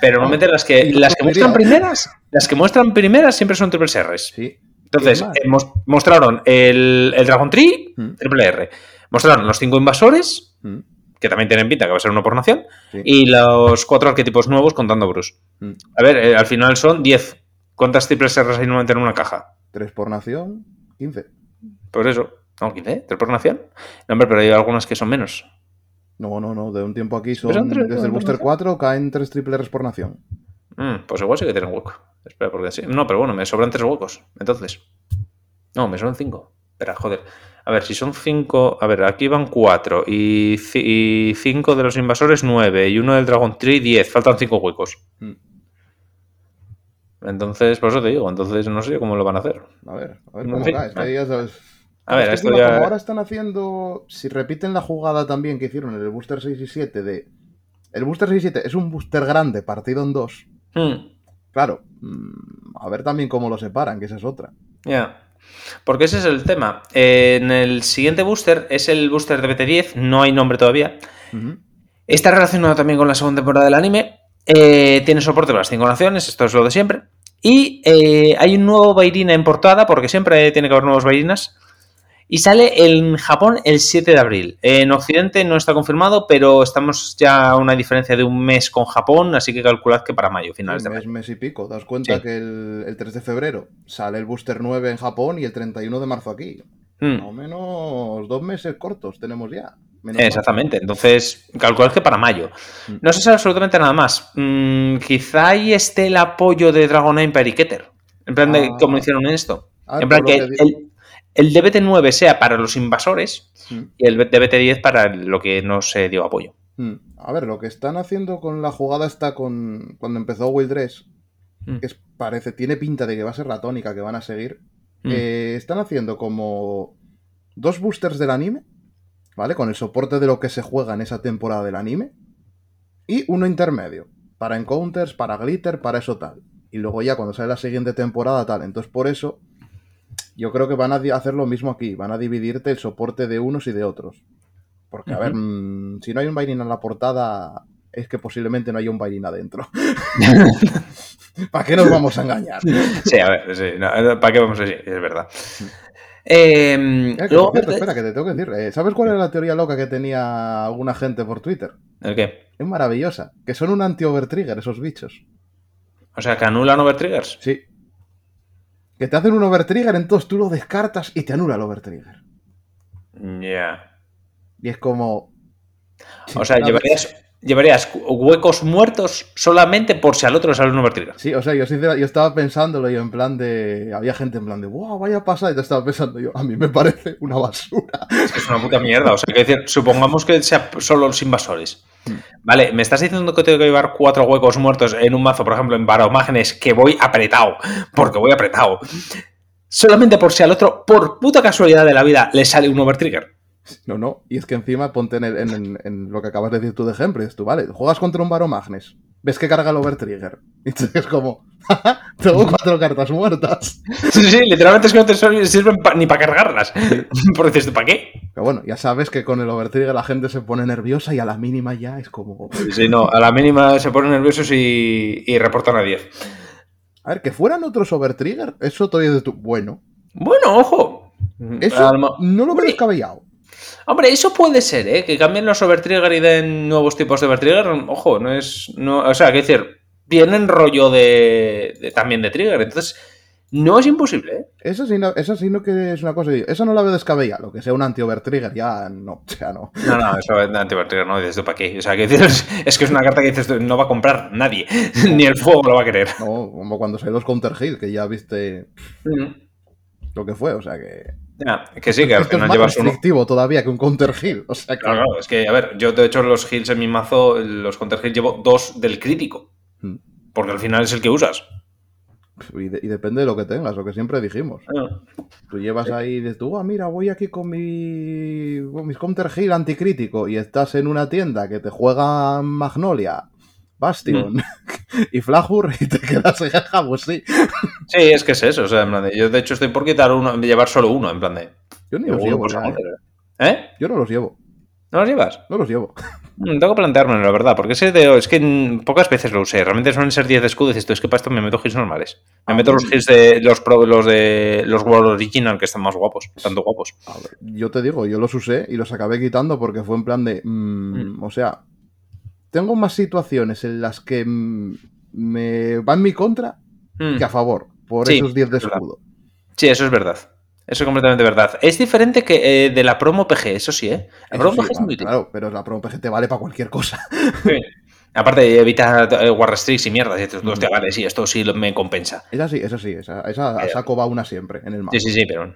Pero normalmente las que, las que muestran primeras, las que muestran primeras siempre son triples R's. sí. Entonces, eh, mos- mostraron el, el Dragon Tree, Mm. triple R. Mostraron los cinco invasores, Mm. que también tienen pinta que va a ser uno por nación, Sí. y los cuatro arquetipos nuevos contando Bruce. Mm. A ver, eh, al final son 10. ¿Cuántas triples R's hay normalmente en una caja? Tres por nación, 15. Pues eso. No, 15, ¿tres por nación? No, hombre, pero hay algunas que son menos. No, no, no. De un tiempo aquí son. ¿Pero son tres Desde el Booster nación? 4 caen tres triples por nación. Mm, pues igual sí que tienen hueco. Espera, porque sí. No, pero bueno, me sobran tres huecos. Entonces. No, me sobran cinco. Espera, joder. A ver, si son cinco. A ver, aquí van cuatro. Y, y cinco de los invasores, nueve. Y uno del Dragon Tree, diez. Faltan cinco huecos. Mm. Entonces, por eso te digo. Entonces, no sé cómo lo van a hacer. A ver, a ver En cómo fin. cae. Es A ver, Es que esto ya- Como ahora están haciendo. Si repiten la jugada también que hicieron en el Booster 6 y 7 de. El Booster 6 y 7 es un booster grande partido en dos. Hmm, Claro. mm, A ver también cómo lo separan, que esa es otra. Ya. Porque ese es el tema. En el siguiente booster es el booster de BT10. No hay nombre todavía. Está relacionado también con la segunda temporada del anime. Eh, tiene soporte para las cinco naciones, esto es lo de siempre. Y eh, hay un nuevo Bairina en portada, porque siempre tiene que haber nuevos Bairinas. Y sale en Japón el 7 de abril. En Occidente no está confirmado, pero estamos ya a una diferencia de un mes con Japón, así que calculad que para mayo, finales de Un mes, mayo. mes y pico. Das cuenta Sí. que el, el 3 de febrero sale el Booster 9 en Japón y el 31 de marzo aquí. Mm. Más o menos dos meses cortos tenemos ya. Menos. Exactamente, entonces calculad que para mayo. Mm. No se sabe absolutamente nada más. Mm, quizá ahí esté el apoyo de Dragon Empire y Keter. En plan de Ah. cómo hicieron esto. Ah, en plan que el, el DBT9 sea para los invasores Mm. y el DBT10 para lo que no se dio apoyo. Mm. A ver, lo que están haciendo con la jugada está con. Cuando empezó Will Dress, Mm. que es- parece, tiene pinta de que va a ser la tónica que van a seguir. Mm. Eh, están haciendo como dos boosters del anime, ¿vale? Con el soporte de lo que se juega en esa temporada del anime. Y uno intermedio. Para encounters, para glitter, para eso tal. Y luego ya cuando sale la siguiente temporada tal. Entonces por eso yo creo que van a hacer lo mismo aquí. Van a dividirte el soporte de unos y de otros. Porque, a ver, mm, si no hay un Bairin en la portada, es que posiblemente no haya un Bairin adentro. ¿Para qué nos vamos a engañar? Sí, a ver, sí, no, ¿para qué vamos a decir? Es verdad. Eh, Eh, luego, cierto, espera, que te tengo que decir. eh, ¿Sabes cuál era la teoría loca que tenía alguna gente por Twitter? ¿El qué? Es maravillosa. Que son un anti-overtrigger esos bichos. O sea, que anulan overtriggers. Sí. Que te hacen un overtrigger, entonces tú lo descartas y te anula el overtrigger. Ya. Y es como. O sea, llevarías, llevarías huecos muertos solamente por si al otro le sale un overtrigger. Sí, o sea, yo, sincera- yo estaba pensándolo yo en plan de. Había gente en plan de, wow, vaya a pasar. Y yo estaba pensando yo, a mí me parece una basura. Es que es una puta mierda. O sea, que decir, supongamos que sea solo los invasores. Vale, me estás diciendo que tengo que llevar cuatro huecos muertos en un mazo, por ejemplo, en Baromágenes, que voy apretado, porque voy apretado. Solamente por si al otro, por puta casualidad de la vida, le sale un overtrigger. No, no. Y es que encima ponte en, el- en- en- en lo que acabas de decir tú de ejemplo. y dices tú, vale, juegas contra un Baromagnes. Ves que carga el overtrigger. Y entonces es como, "Jaja, tengo cuatro cartas muertas. Sí, sí, literalmente es que no te sirven pa- ni para cargarlas. Porque dices, ¿para qué? Pero bueno, ya sabes que con el overtrigger la gente se pone nerviosa y a la mínima ya es como. Sí, no, a la mínima se ponen nerviosos y, y reportan a 10. A ver, que fueran otros overtrigger, eso todavía de tu. Bueno, Bueno, ojo. eso no lo veo descabellado. Hombre, eso puede ser, ¿eh? Que cambien los overtrigger y den nuevos tipos de overtrigger. Ojo, no es. No, o sea, que decir, tienen rollo de, de- también de trigger. Entonces, no es imposible, ¿eh? Eso sí, no, eso sí no que es una cosa. Eso no la veo descabellado. Lo que sea un anti-overtrigger, ya no. Ya no. No, no, eso es anti-overtrigger, no dices tú para qué. O sea, que decir, es, que es una carta que dices tú, no va a comprar nadie. Ni el fuego lo va a querer. No, como cuando salió los Counter Hill, que ya viste lo que fue. O sea que. Ya, que sí, que al Esto es final más llevas uno. restrictivo todavía que un Counter Hill. O sea que. Claro, claro, es que, a ver, yo de hecho los heals en mi mazo, los counter heals llevo dos del crítico. Mm. Porque al final es el que usas. Y, de- y depende de lo que tengas, lo que siempre dijimos. Ah. Tú llevas ahí y dices tú, ah, mira, voy aquí con mi con mis Counter Hill anticrítico y estás en una tienda que te juega Magnolia, Bastion Mm. y Flahur y te quedas en jaja, pues sí. Sí, es que es eso. O sea, en plan de- yo de hecho estoy por quitar uno, llevar solo uno, en plan de. Yo ni los llevo ya, ¿eh? ¿Eh? Yo no los llevo. ¿No los llevas? No los llevo. Mm, Tengo que planteármelo, la verdad, porque ese de, es que pocas veces lo usé. Realmente suelen ser 10 de escudo y dices, es que para esto me meto hits normales. Me Ah, meto los mm. hits de los, pro- los de los World Original, que están más guapos, tanto guapos. A ver, yo te digo, yo los usé y los acabé quitando porque fue en plan de. mm, O sea, tengo más situaciones en las que me va en mi contra Mm. que a favor, por Sí, esos 10 de es escudo. Sí, eso es verdad. Eso es completamente verdad. Es diferente que eh, de la promo PG, eso sí, ¿eh? La Eso promo sí, PG es muy útil. claro, pero la promo PG te vale para cualquier cosa. Sí. Aparte, evita eh, War Restricts y mierdas. Y dices, Mm. hostia, vale, sí, esto sí me compensa. Esa sí, esa sí, esa, esa a saco va una siempre en el mapa. Sí, sí, sí, pero,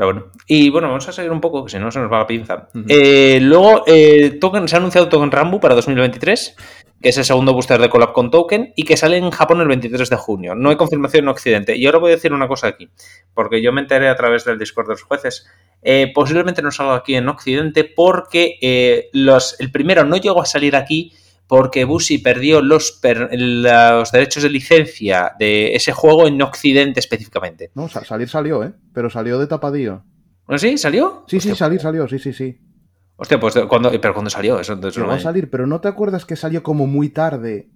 pero bueno. Y bueno, vamos a seguir un poco, que si no se nos va la pinza. Eh, luego, eh, Token, se ha anunciado Token Rambo para 2023, que es el segundo booster de collab con Token y que sale en Japón el 23 de junio. No hay confirmación en Occidente. Y ahora voy a decir una cosa aquí, porque yo me enteré a través del Discord de los jueces. Eh, posiblemente no salga aquí en Occidente porque los, el primero no llegó a salir aquí porque Busi perdió los, per- los derechos de licencia de ese juego en Occidente específicamente. No, sa- salir salió, ¿eh? Pero salió de tapadillo. ¿No sí? ¿Salió? Sí, sí, salir salió, sí, sí, sí. Hostia, pues cuando, pero cuando salió eso, entonces no Llegó a salir, pero ¿no te acuerdas que salió como muy tarde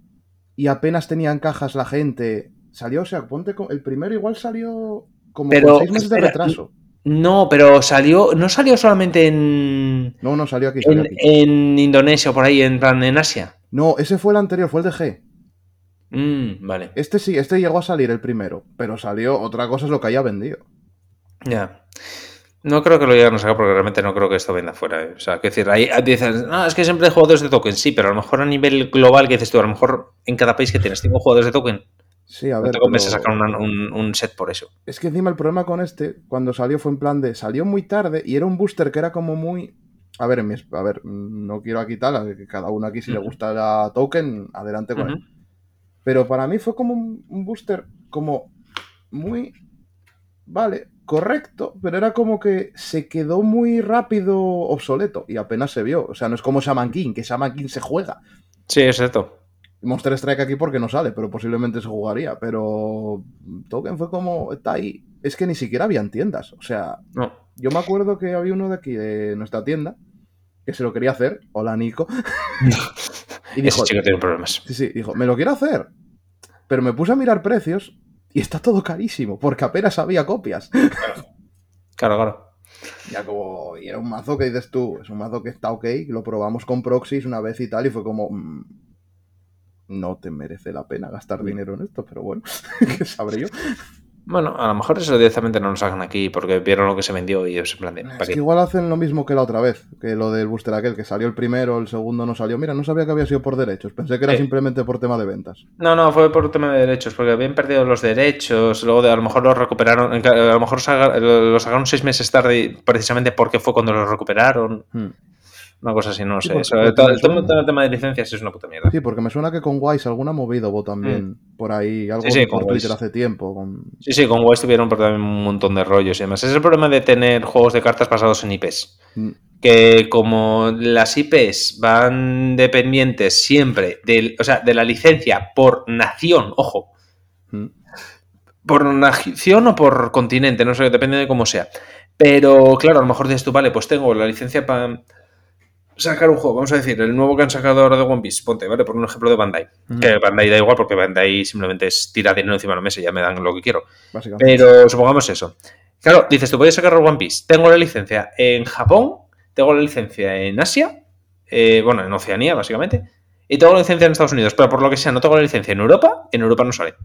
y apenas tenían cajas la gente? Salió, o sea, ponte con... El primero igual salió como Pero, con seis meses de retraso. No, pero salió, no salió solamente en, No, no, salió aquí, salió en, aquí. en Indonesia o por ahí, en plan en Asia. No, ese fue el anterior, fue el de G. Mm, vale, Este sí, este llegó a salir el primero, pero salió, otra cosa es lo que haya vendido. ya. No creo que lo lleguen a sacar porque realmente no creo que esto venda fuera. eh. O sea, que decir, ahí dices, no, es que siempre hay jugadores de token, sí, pero a lo mejor a nivel global, que dices tú, a lo mejor en cada país que tienes cinco jugadores de token, Sí, a no ver. te compensa pero- sacar una- un, un set por eso. Es que encima el problema con este, cuando salió, fue en plan de. Salió muy tarde y era un booster que era como muy. A ver, a ver, no quiero aquí tal, que cada uno aquí si le gusta la token, adelante con él. Pero para mí fue como un, un booster como muy. Vale, correcto, pero era como que se quedó muy rápido obsoleto y apenas se vio. O sea, no es como Shaman King, que Shaman King se juega. Sí, es cierto. Monster Strike aquí porque no sale, pero posiblemente se jugaría. Pero Token fue como, está ahí. Es que ni siquiera habían tiendas. O sea, No. yo me acuerdo que había uno de aquí, de nuestra tienda, que se lo quería hacer. Hola, Nico. y Ese dijo, chico tiene problemas. sí, sí, dijo, me lo quiero hacer. Pero me puse a mirar precios y está todo carísimo, porque apenas había copias. Claro, claro. Ya como, y era un mazo que dices tú, es un mazo que está ok, lo probamos con proxies una vez y tal, y fue como, mm, no te merece la pena gastar dinero en esto, pero bueno, ¿qué sabré yo? Bueno, a lo mejor eso directamente no lo sacan aquí porque vieron lo que se vendió y es en plan de. ¿para Es que igual hacen lo mismo que la otra vez, que lo del booster aquel, que salió el primero, el segundo no salió. Mira, no sabía que había sido por derechos, pensé que era simplemente por tema de ventas. No, no, fue por tema de derechos, porque habían perdido los derechos, luego de, a lo mejor los recuperaron, a lo mejor saga- lo lo sacaron seis meses tarde precisamente porque fue cuando los recuperaron. Hmm. Una cosa así, no Sí, sé. porque todo- el tema, suena. todo el tema de licencias es una puta mierda. Sí, porque me suena que con Wise alguna movida hubo también por ahí, algo Mm. Sí, sí, por Twitter Wise. hace tiempo. con- Sí, sí, con Wise tuvieron también un montón de rollos y demás. Es el problema de tener juegos de cartas basados en IPs. Mm, que como las IPs van dependientes siempre del, o sea, de la licencia por nación, ojo, mm. por nación o por continente, no sé, depende de cómo sea. Pero claro, a lo mejor dices tú, vale, pues tengo la licencia para sacar un juego, vamos a decir, el nuevo que han sacado ahora de One Piece, ponte, ¿vale? Por un ejemplo de Bandai. Que Bandai da igual porque Bandai simplemente es tirar dinero encima de la mesa y ya me dan lo que quiero. Pero supongamos eso. Claro, dices, tú puedes sacar One Piece. Tengo la licencia en Japón, tengo la licencia en Asia, eh, bueno, en Oceanía, básicamente, y tengo la licencia en Estados Unidos, pero por lo que sea, no tengo la licencia en Europa, en Europa no sale.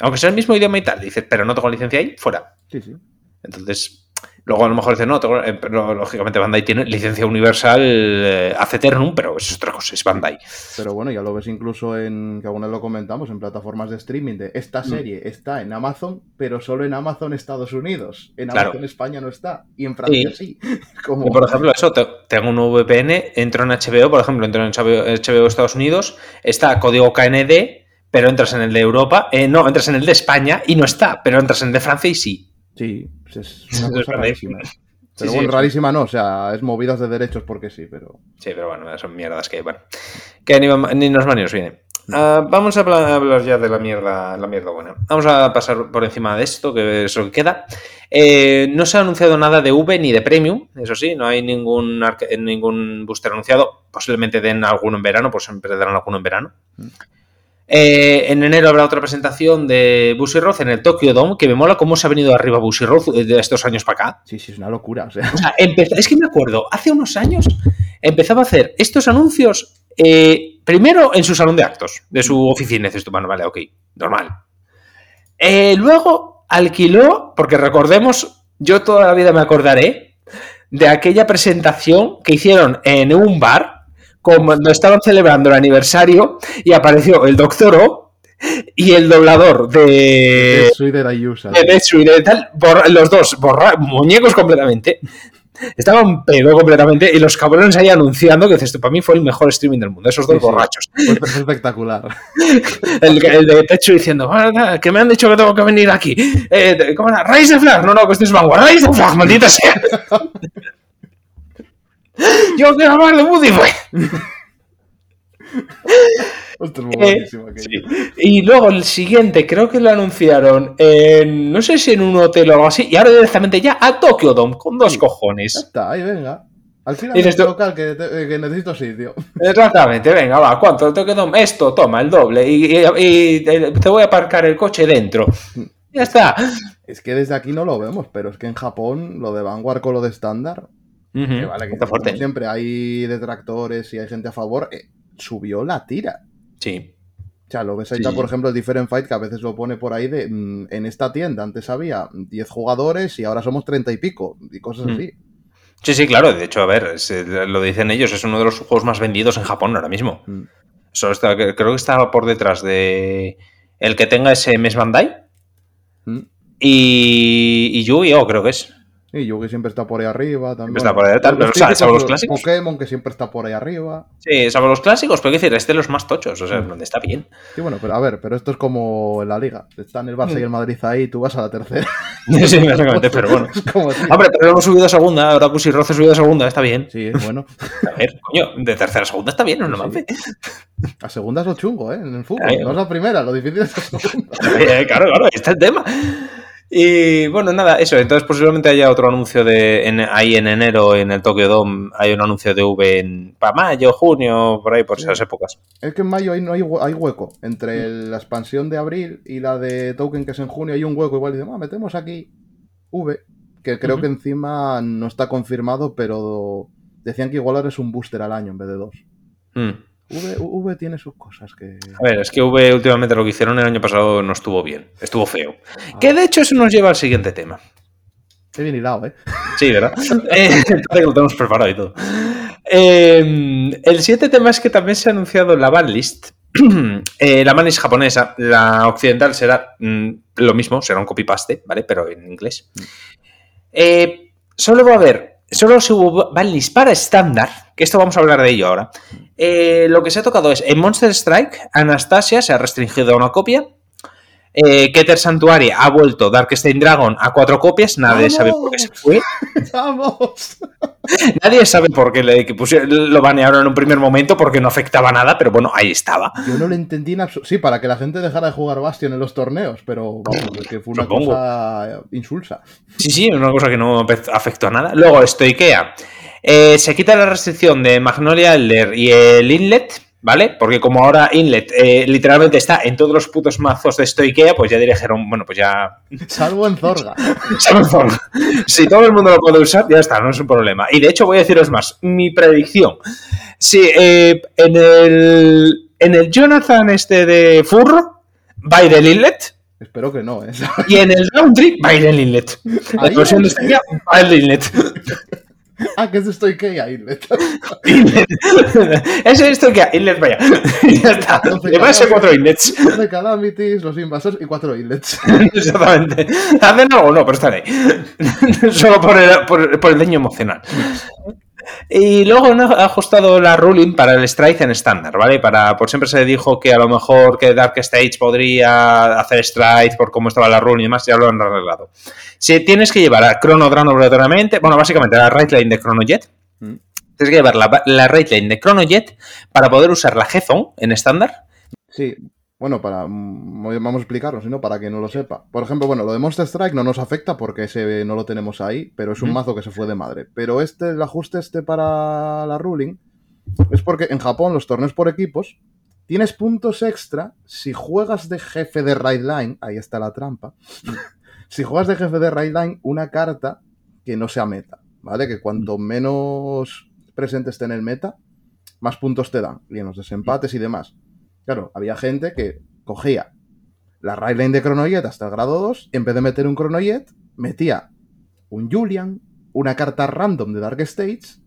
Aunque sea el mismo idioma y tal, dices, pero no tengo licencia ahí, fuera. Sí, sí. Entonces, luego a lo mejor dices, no, eh, pero lógicamente Bandai tiene licencia universal eh, hace Eternum, pero eso es otra cosa, es Bandai. Pero bueno, ya lo ves incluso en, que alguna vez lo comentamos, en plataformas de streaming de esta Mm. serie está en Amazon, pero solo en Amazon Estados Unidos. En Claro. Amazon España no está. Y en Francia sí. Como... Por ejemplo, eso, te- tengo un VPN, entro en HBO, por ejemplo, entro en HBO, HBO Estados Unidos, está código KND, pero entras en el de Europa, eh, no, entras en el de España y no está, pero entras en el de Francia y sí. Sí, pues es una cosa rarísima. Pero sí, bueno, rarísima no, o sea, es movidas de derechos porque sí, pero... Sí, pero bueno, son mierdas que, bueno, que ni, ni nos va ni nos viene. Ah, vamos a habla- a hablar ya de la mierda, la mierda buena. Vamos a pasar por encima de esto, que es lo que queda. Eh, no se ha anunciado nada de V ni de Premium, eso sí, no hay ningún, ningún booster anunciado. Posiblemente den alguno en verano, pues siempre darán alguno en verano. Eh, en enero habrá otra presentación de Bushiroad en el Tokyo Dome, que me mola cómo se ha venido arriba Bushiroad de estos años para acá. Sí, sí, es una locura. O sea, O sea, empezó- es que me acuerdo, hace unos años empezaba a hacer estos anuncios eh, primero en su salón de actos, de su oficina. Dices tú, bueno, vale, ok, normal. Eh, luego alquiló, porque recordemos, yo toda la vida me acordaré de aquella presentación que hicieron en un bar cuando estaban celebrando el aniversario y apareció el Doctor O y el doblador de, soy de Dayusa. de de tal, los dos, borra- muñecos completamente. Estaban pedo completamente y los cabrones ahí anunciando que dices, tú, para mí fue el mejor streaming del mundo, esos dos Sí, sí. borrachos. Espectacular. El, el de Techo diciendo, "Ah, que me han dicho que tengo que venir aquí. Eh, ¿Cómo era? De Flag. No, no, que esto es Vanguard. Raíz de Flag, maldita sea. Yo quiero hablar de Woody, es muy Eh, aquello. Y luego el siguiente, creo que lo anunciaron en, no sé si en un hotel o algo así, y ahora directamente ya a Tokyo Dome, con dos Sí. Ya cojones. está, ahí venga. Al final tú- local que, te- que necesito sitio. Exactamente, venga, va, ¿cuánto? Tokyo Dome? Esto, toma, el doble, y, y- y te voy a aparcar el coche dentro. Ya está. Es que desde aquí no lo vemos, pero es que en Japón lo de Vanguard con lo de estándar, que Ujú, vale, que está fuerte. como siempre hay detractores y hay gente a favor, eh, subió la tira. Sí. O sea, lo ves ahí, Sí. por ejemplo, el Different Fight, que a veces lo pone por ahí de mm, en esta tienda antes había 10 jugadores y ahora somos 30 y pico, y cosas Mm. así. Sí, sí, claro. De hecho, a ver, es, eh, lo dicen ellos, es uno de los juegos más vendidos en Japón ahora mismo. Mm. Eso está, creo que está por detrás de el que tenga ese mes Bandai Mm. y, y Yu-Gi-Oh, creo que es. Y Yugi siempre está por ahí arriba también. Está por ahí, tal, pero, o sea, salvo los clásicos. Pokémon, que siempre está por ahí arriba. Sí, salvo los clásicos, pero quiero decir, este es los más tochos, o sea, Mm. donde está bien. Sí, bueno, pero a ver, pero esto es como en la liga. Están el Barça y el. Madrid ahí, tú vas a la tercera. sí, básicamente, pero bueno. Como, Hombre, pero hemos subido a segunda, ahora Pussy Roce ha subido a segunda, está bien. Sí, es bueno. A ver, coño, de tercera a segunda está bien, no me sí. A segunda es lo chungo, ¿eh? En el fútbol. No es la primera, lo difícil es la segunda. Eh, claro, claro, ahí está el tema. Y bueno, nada, eso. Entonces, posiblemente haya otro anuncio de en- ahí en enero en el Tokyo Dome. Hay un anuncio de V en para mayo, junio, por ahí, por esas épocas. Es que en mayo ahí no hay, hay hueco. Entre Mm. la expansión de abril y la de Token, que es en junio, hay un hueco. Igual dicen, ah, metemos aquí V, que creo que encima no está confirmado, pero decían que igual ahora es un booster al año en vez de dos. Mm. V, V tiene sus cosas que. A ver, es que V últimamente lo que hicieron el año pasado no estuvo bien, estuvo feo. Ah, Que de hecho eso nos lleva al siguiente tema. Qué bien hilado, ¿eh? Sí, ¿verdad? Eh, que lo tenemos preparado y todo. Eh, el siguiente tema es que también se ha anunciado la banlist. Eh, la banlist japonesa, la occidental será mm, lo mismo, será un copy-paste, ¿vale? Pero en inglés. Eh, solo va a haber, solo se hubo banlist para estándar, que esto vamos a hablar de ello ahora. Eh, lo que se ha tocado es en Monster Strike, Anastasia se ha restringido a una copia. Eh, Keter Santuaria ha vuelto Darkstein Dragon a cuatro copias, nadie ¡Vamos! sabe por qué se fue. ¡Vamos! Nadie sabe por qué le, que pusie- lo banearon en un primer momento porque no afectaba nada, pero bueno, ahí estaba. Yo no lo entendí en absoluto. Sí, para que la gente dejara de jugar Bastion en los torneos, pero vamos, es que fue una Supongo. cosa insulsa. Sí, sí, una cosa que no afectó a nada. Luego, esto IKEA. Eh, se quita la restricción de Magnolia Elder y el Inlet, ¿vale? Porque como ahora Inlet eh, literalmente está en todos los putos mazos de esto IKEA, pues ya dijeron, bueno, pues ya... Salvo en Zorga. si todo el mundo lo puede usar, ya está, no es un problema. Y de hecho voy a deciros más, mi predicción. Si en, el, en el Jonathan este de Furro, va a ir el Inlet. Espero que no, ¿eh? Y en el Laundry va a ir el Inlet. La versión de va. este día va el Inlet. Ah, que es esto IKEA, Inlet. Inlet. Es esto que Inlet vaya. ya está. Le va a ser cuatro Inlets. de Calamities, los invasores y cuatro Inlets. Exactamente. Hacen algo, no, pero están ahí. Solo por el, por, por el daño emocional. Y luego han ajustado la ruling para el strike en estándar, ¿vale? Para, por siempre se dijo que a lo mejor que Dark Stage podría hacer strike por cómo estaba la ruling y demás, ya lo han arreglado. Si tienes que llevar a Chrono Dran obligatoriamente, bueno, básicamente la right de Chrono Jet, Mm. tienes que llevar la, la right line de Chrono Jet para poder usar la G-Zone en estándar. Sí, bueno, para mm, vamos a explicarlo, sino para que no lo sepa. Por ejemplo, bueno, lo de Monster Strike no nos afecta porque ese no lo tenemos ahí, pero es un mazo que se fue de madre. Pero este, el ajuste este para la ruling, es porque en Japón los torneos por equipos tienes puntos extra si juegas de jefe de Raid Line, ahí está la trampa. si juegas de jefe de Raid Line, una carta que no sea meta, ¿vale? Que cuanto menos presente esté en el meta, más puntos te dan, y en los desempates y demás. Claro, había gente que cogía la Raid Line de Chronojet hasta el grado 2, en vez de meter un Chronojet, metía un Julian, una carta random de Dark States,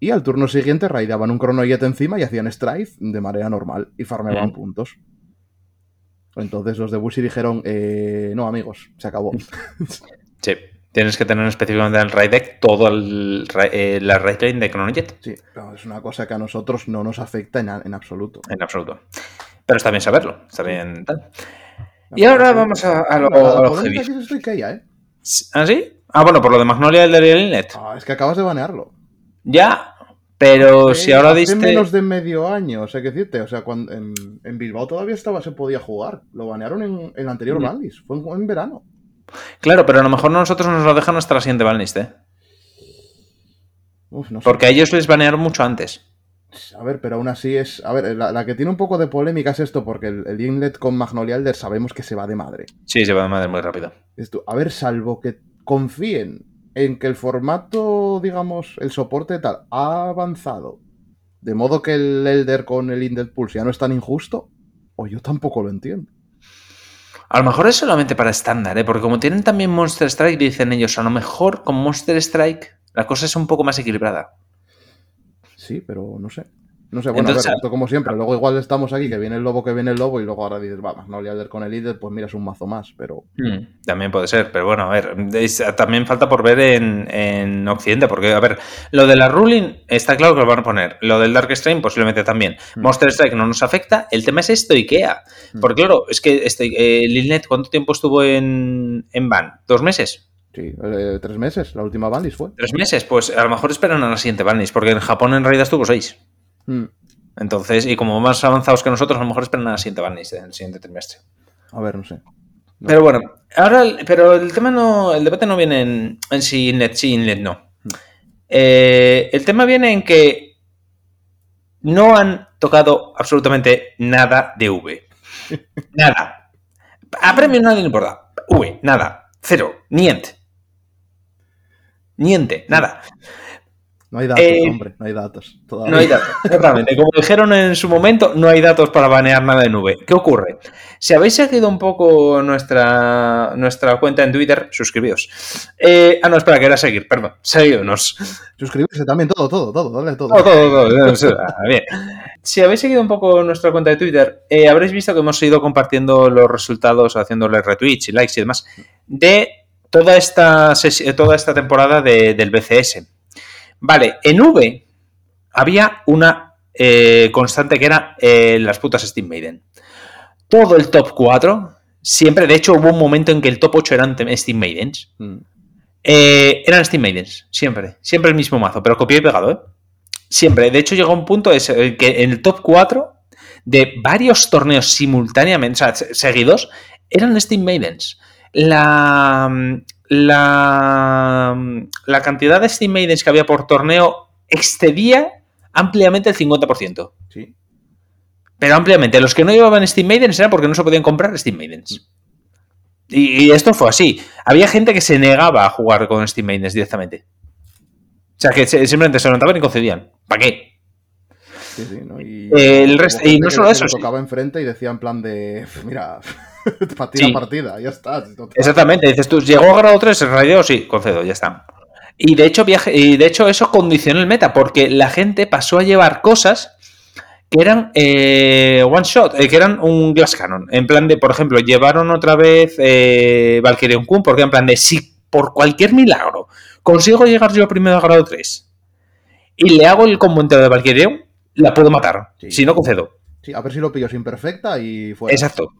y al turno siguiente raidaban un Chronojet encima y hacían Strife de manera normal y farmeaban puntos. Entonces los de Bushi dijeron, eh, no amigos, se acabó. Sí. Tienes que tener específicamente en el raid deck todo el, eh, la raid lane de Chronojet. Sí, pero es una cosa que a nosotros no nos afecta en, absoluto. En absoluto. Pero está bien saberlo. Está bien tal. Y ahora vamos a, a lo, a heavy. aquí Ikea, ¿eh? ¿Ah, sí? Ah, bueno, por lo de Magnolia del de Inlet. Ah, es que acabas de banearlo. Ya, pero Eh, si ahora hace diste. menos de medio año, o sea, que decirte, o sea, cuando en, en Bilbao todavía estaba, se podía jugar. Lo banearon en, en el anterior Mm. fue en, en verano. Claro, pero a lo mejor nosotros nos lo dejan hasta la siguiente banlist, ¿eh? Uf, no sé. Porque a ellos les banearon mucho antes. A ver, pero aún así es. A ver, la, la que tiene un poco de polémica es esto, porque el, el inlet con Magnolia Elder sabemos que se va de madre. Sí, se va de madre muy rápido. Esto, a ver, salvo que confíen en que el formato, digamos, el soporte tal, ha avanzado. De modo que el Elder con el Indel Pulse ya no es tan injusto, o yo tampoco lo entiendo. A lo mejor es solamente para estándar, ¿eh? Porque como tienen también Monster Strike, dicen ellos, a lo mejor con Monster Strike la cosa es un poco más equilibrada. Sí, pero no sé. No sé, bueno, Entonces, a ver, esto como siempre. Luego igual estamos aquí, que viene el lobo, que viene el lobo, y luego ahora dices, va, Magnolia Elder con el Indel, pues mira, es un mazo más, pero. Mm, También puede ser, pero bueno, a ver, es- también falta por ver en, en Occidente, porque, a ver, lo de la ruling está claro que lo van a poner, lo del Dark Strain posiblemente también. Mm. Monster Strike no nos afecta, el tema es esto IKEA, Mm. porque claro, es que este, eh, Lilnet, ¿cuánto tiempo estuvo en, en ban? ¿Dos meses? Sí, eh, tres meses, la última banlist fue. ¿Tres meses? Pues a lo mejor esperan a la siguiente banlist, porque en Japón en realidad estuvo seis. Mm. Entonces, y como más avanzados que nosotros, a lo mejor esperan a la siguiente en el siguiente trimestre. A ver, no sé. No. Pero bueno, ahora, el- pero el tema no, el debate no viene en, en si Inlet sí, Inlet no. Mm. Eh, el tema viene en que no han tocado absolutamente nada de V. nada. A premio nadie le importa. V, nada. Cero. Niente. Niente, nada. No hay datos, Eh, hombre, no hay datos. todavía. No hay datos, exactamente. Como dijeron en su momento, no hay datos para banear nada en nube. ¿Qué ocurre? Si habéis seguido un poco nuestra, nuestra cuenta en Twitter, suscribíos. Eh, ah, no, espera, que era seguir, perdón. Seguidnos. Suscribirse también, todo, todo, todo, dale todo. Todo, todo, todo. sea, bien. Si habéis seguido un poco nuestra cuenta de Twitter, eh, habréis visto que hemos ido compartiendo los resultados, haciéndole retweets y likes y demás, de toda esta, toda esta temporada de- del BCS. Vale, en V había una eh, constante que era eh, las putas Steam Maiden. Todo el top 4, siempre, de hecho hubo un momento en que el top 8 eran Steam Maidens. Mm. Eh, eran Steam Maidens, siempre. Siempre el mismo mazo, pero copiado y pegado, ¿eh? Siempre. De hecho, llegó un punto ese, que en el top 4 de varios torneos simultáneamente, o sea, se- seguidos, eran Steam Maidens. La, la, la cantidad de Steam Maidens que había por torneo excedía ampliamente el 50%. Sí. Pero ampliamente. Los que no llevaban Steam Maidens era porque no se podían comprar Steam Maidens. Y, y esto fue así. Había gente que se negaba a jugar con Steam Maidens directamente. O sea, que se- simplemente se levantaban y concedían. ¿Para qué? Sí, sí, ¿no? Y, El resto- y no solo se eso, sí. tocaba enfrente y decía en plan de, mira, partida Sí. partida, ya está. Exactamente. Dices tú, llegó a grado 3, el radio, sí, concedo, ya está. Y de hecho, viaje, y de hecho eso condicionó el meta, porque la gente pasó a llevar cosas que eran eh, one shot, eh, que eran un glass cannon. En plan de, por ejemplo, llevaron otra vez eh, Valkyrion Kun, porque en plan de, si por cualquier milagro consigo llegar yo primero a grado 3 y le hago el combo entero de Valkyrion, la puedo matar. Sí. Si no, concedo. Sí, a ver si lo pillo sin perfecta y fuera. Exacto.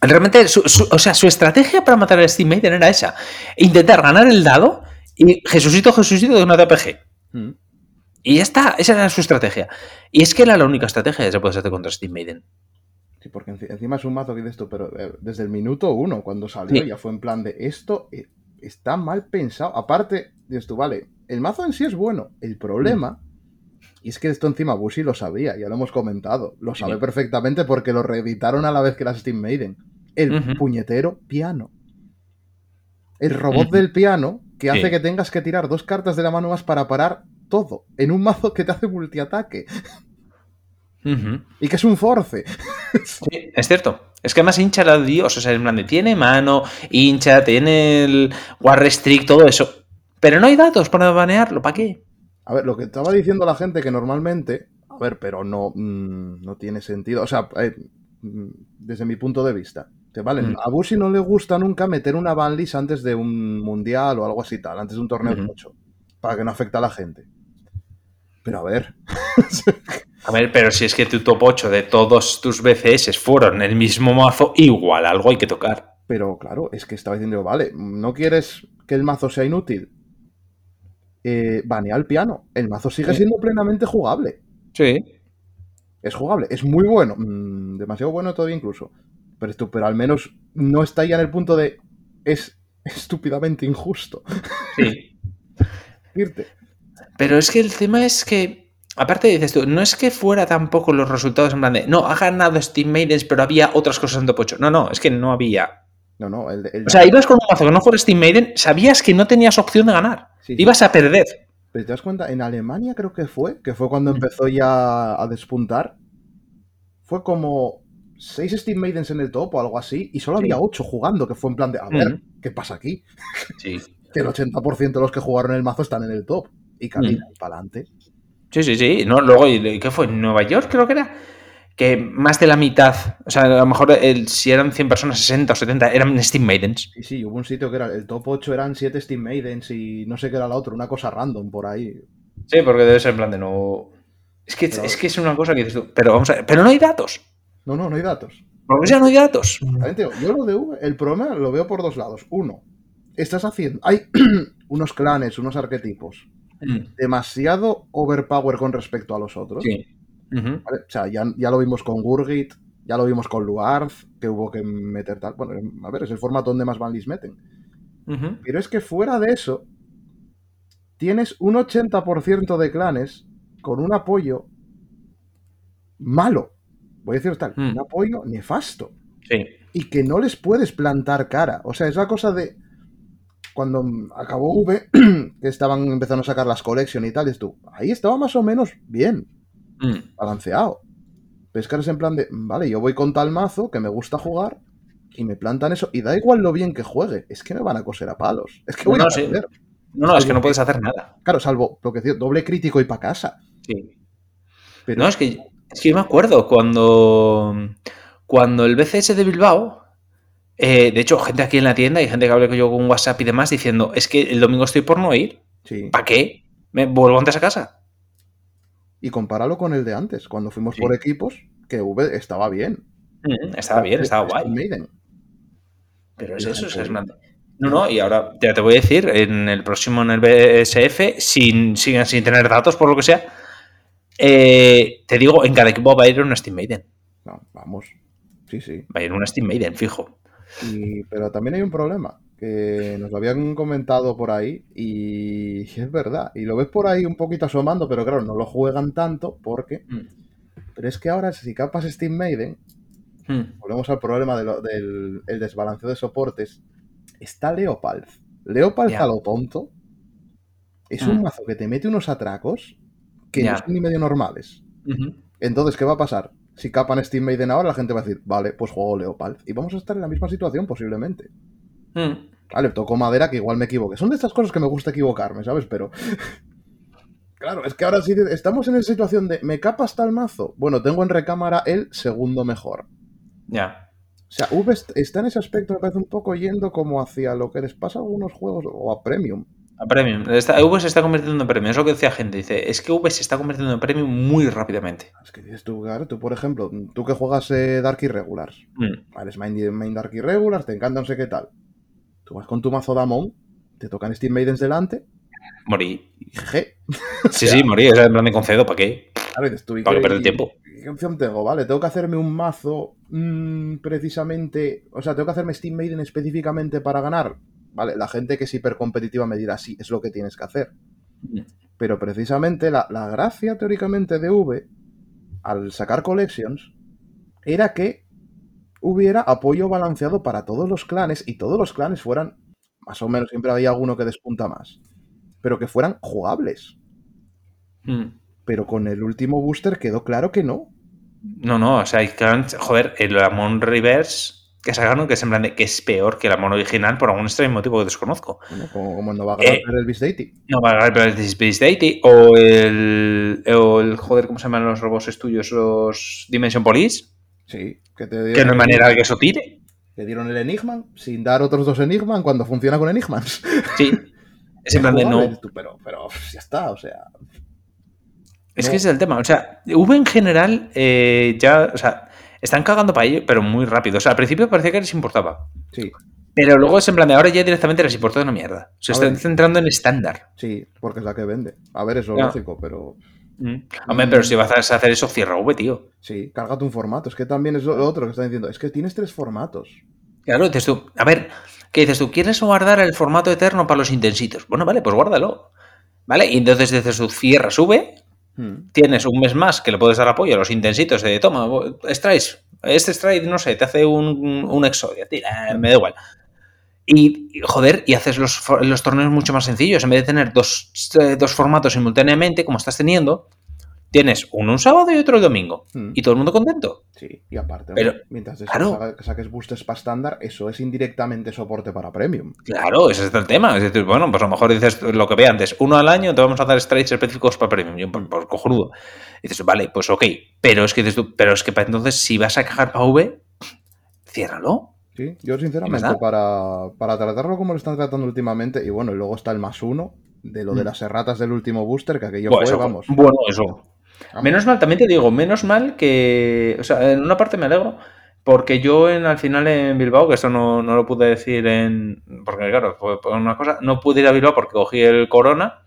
Realmente, su, su- o sea, su estrategia para matar al Steam Maiden era esa. Intentar ganar el dado y Jesucito, Jesucito de una TPG. Mm. Y ya está, esa era su estrategia. Y es que era la única estrategia que se puede hacer contra Steam Maiden. Sí, porque enci- encima es un mazo que dices tú, pero eh, desde el minuto uno, cuando salió, Sí. ya fue en plan de esto eh, está mal pensado. Aparte, dices tú, vale, el mazo en sí es bueno. El problema, y es que esto encima Bushi lo sabía, ya lo hemos comentado, lo Sí. sabe perfectamente porque lo reeditaron a la vez que las Steam Maiden. El puñetero piano. El robot del piano que hace Sí. que tengas que tirar dos cartas de la mano más para parar todo en un mazo que te hace multiataque y que es un force. Sí, es cierto. Es que además hincha la Dios. O sea, en plan de tiene mano, hincha, tiene el War Restrict, todo eso. Pero no hay datos para banearlo. ¿Para qué? A ver, lo que estaba diciendo la gente que normalmente, a ver, pero no, mm, no tiene sentido. O sea, eh, mm, desde mi punto de vista, te vale, Mm. a Bushi no le gusta nunca meter una banlist antes de un mundial o algo así tal, antes de un torneo Ujú. mucho, para que no afecte a la gente. Pero a ver, A ver, pero si es que tu top 8 de todos tus BCS fueron el mismo mazo, igual algo hay que tocar. pero claro, es que estaba diciendo, vale, ¿no quieres que el mazo sea inútil? Eh, banea el piano. El mazo sigue Sí. siendo plenamente jugable. Sí. Es jugable, es muy bueno. mm, demasiado bueno todavía incluso. Pero, esto, pero al menos no está ya en el punto de. Es estúpidamente injusto. Sí. Irte. Pero es que el tema es que, aparte dices tú, no es que fuera tampoco los resultados en plan de, no, ha ganado Steam Maidens, pero había otras cosas en top 8. No, no, es que no había. No, no, el, el- O sea, ibas con un mazo que no fuera Steam Maiden, sabías que no tenías opción de ganar. sí, sí. Ibas a perder. Pero te das cuenta, en Alemania creo que fue, que fue cuando Mm. empezó ya a despuntar. Fue como seis Steam Maidens en el top o algo así, y solo Sí. había ocho jugando, que fue en plan de, a ver, Mm. ¿qué pasa aquí? Sí. Que el 80% de los que jugaron el mazo están en el top. Y camina Mm. para adelante. Sí, sí, sí. No, luego, ¿y ¿qué fue? ¿En Nueva York creo que era? Que más de la mitad, o sea, a lo mejor el- si eran 100 personas, 60 o 70, eran Steam Maidens. Sí, sí, hubo un sitio que era el top 8 eran 7 Steam Maidens y no sé qué era la otra, una cosa random por ahí. Sí, porque debe ser en plan de no... Es que, Pero- es que es una cosa que dices tú, pero vamos a ver, pero no hay datos. No, no, no hay datos. Porque ya no hay datos. Digo, yo lo de V, el problema lo veo por dos lados. Uno, estás haciendo. Hay unos clanes, unos arquetipos Mm, demasiado overpower con respecto a los otros. Sí. O sea, ya, ya lo vimos con Gurgit, ya lo vimos con Luarz, que hubo que meter tal. Bueno, a ver, es el formato donde más banlis meten. Ujú. Pero es que fuera de eso, tienes un 80% de clanes con un apoyo malo. Voy a decir tal, Mm. un apoyo nefasto. Sí. Y que no les puedes plantar cara. O sea, es la cosa de. Cuando acabó V, que estaban empezando a sacar las collection y tal, y tú, ahí estaba más o menos bien, Mm. balanceado. Pero es en plan de, vale, yo voy con tal mazo que me gusta jugar y me plantan eso. Y da igual lo bien que juegue, es que me van a coser a palos. Es que voy No, a sí. No, no, es que no puedes hacer nada. Claro, salvo lo que decía, doble crítico y pa' casa. Sí. Pero No, es que, es que yo me acuerdo cuando, cuando el BCS de Bilbao, eh, de hecho, gente aquí en la tienda y gente que hablé con yo con WhatsApp y demás diciendo, es que el domingo estoy por no ir. sí. ¿Para qué? Me vuelvo antes a casa. Y compáralo con el de antes, cuando fuimos Sí. por equipos, que V estaba bien. Mm, estaba bien, estaba guay. Maiden. Pero es eso, es plan- No, no, y ahora ya te voy a decir, en el próximo en el BSF, sin, sin, sin tener datos, por lo que sea, eh, te digo, en cada equipo va a ir un Steam Maiden. No, vamos. Sí, sí. Va a ir un Steam Maiden, fijo. Y- pero también hay un problema, que nos lo habían comentado por ahí y es verdad. Y lo ves por ahí un poquito asomando, pero claro, no lo juegan tanto porque... Mm. Pero es que ahora si capas Steam Maiden, Mm. volvemos al problema de lo- del el desbalanceo de soportes, está Leopard. Leopard Ya. a lo tonto es Mm. un mazo que te mete unos atracos que no son ni medio normales. Entonces, ¿qué va a pasar? Si capan Steam Maiden ahora, la gente va a decir, vale, pues juego Leopard. Y vamos a estar en la misma situación posiblemente. Mm. Vale, toco madera que igual me equivoque. Son de estas cosas que me gusta equivocarme, ¿sabes? Pero. claro, es que ahora sí estamos en esa situación de. ¿Me capa hasta el mazo? Bueno, tengo en recámara el segundo mejor. Ya. O sea, V est- está en ese aspecto, me parece un poco yendo como hacia lo que les pasa a algunos juegos o a Premium. A Premium. Está, V se está convirtiendo en Premium. Es lo que decía gente. Dice, es que V se está convirtiendo en Premium muy rápidamente. Es que dices tú, claro, tú por ejemplo, tú que juegas eh, Dark Irregulars, Mm. eres main, main Dark Irregulars, te encanta no sé qué tal. Tú vas con tu mazo Damon, te tocan Steam Maidens delante Morí. y jeje. Sí, sí, morí. O sea, en plan de concedo, ¿para qué? Claro, dices tú, ¿y Para qué- perder tiempo. ¿qué opción tengo? Vale, tengo que hacerme un mazo mm, precisamente, o sea, tengo que hacerme Steam Maiden específicamente para ganar. Vale, la gente que es hipercompetitiva me dirá, sí, es lo que tienes que hacer. Mm. Pero precisamente la, la gracia teóricamente de V, al sacar collections, era que hubiera apoyo balanceado para todos los clanes y todos los clanes fueran, más o menos, siempre había alguno que despunta más, pero que fueran jugables. Mm. Pero con el último booster quedó claro que no. No, no, o sea, hay clans- joder, el Amon Reverse que sacaron que es en plan de que es peor que el Amon original por algún extraño motivo que desconozco. Bueno, como, como no va a Eh, ganar el Beast Deity. No va a ganar el Space Deity o el, o el. Joder, ¿cómo se llaman los robots tuyos? Los Dimension Police. Sí, que te dieron, Que no hay manera de que eso tire. te dieron el Enigma sin dar otros dos Enigman cuando funciona con Enigmas. Sí. Es en plan de no. tú, Pero, pero ya está, o sea. Es No. que ese es el tema. O sea, V en general eh, ya. O sea, están cagando para ello, pero muy rápido. O sea, al principio parecía que les importaba. Sí, Pero luego es en plan de ahora ya directamente les importa una mierda. Se A están ver. centrando en estándar. sí, porque es la que vende. A ver, es Ya. lógico, pero. Hombre, pero si vas a hacer eso, cierra V, tío. sí, cárgate un formato. Es que también es lo otro que están diciendo. Es que tienes tres formatos. Claro, dices tú, a ver, ¿qué dices tú? ¿Quieres guardar el formato eterno para los intensitos? Bueno, vale, pues guárdalo. ¿Vale? Y entonces dices tú, cierra, sube, Hmm. tienes un mes más que le puedes dar apoyo a los intensitos de toma, extraes, este strike, no sé, te hace un, un exodia, tira, me da igual. Y, joder, y haces los, los torneos mucho más sencillos. En vez de tener dos, eh, dos formatos simultáneamente, como estás teniendo, tienes uno un sábado y otro el domingo. Hmm. Y todo el mundo contento. Sí, y aparte, Pero, mientras claro. saca- saques boosters para estándar, eso es indirectamente soporte para premium. Claro, ese es el tema. Es decir, bueno, pues a lo mejor dices lo que ve antes, uno al año te vamos a dar strikes específicos para premium. Yo, por, por cojonudo. Y dices, vale, pues ok. Pero es que dices tú, pero es que para entonces, si vas a cagar para V, ciérralo. Sí, yo sinceramente, para, para tratarlo como lo están tratando últimamente, y bueno, y luego está el más uno de lo de Mm. las erratas del último booster, que aquello Bueno, fue, eso, vamos. bueno, eso. vamos. Menos mal, también te digo, menos mal que. O sea, en una parte me alegro. Porque yo en, al final en Bilbao, que esto no, no lo pude decir en. Porque claro, fue una cosa. No pude ir a Bilbao porque cogí el corona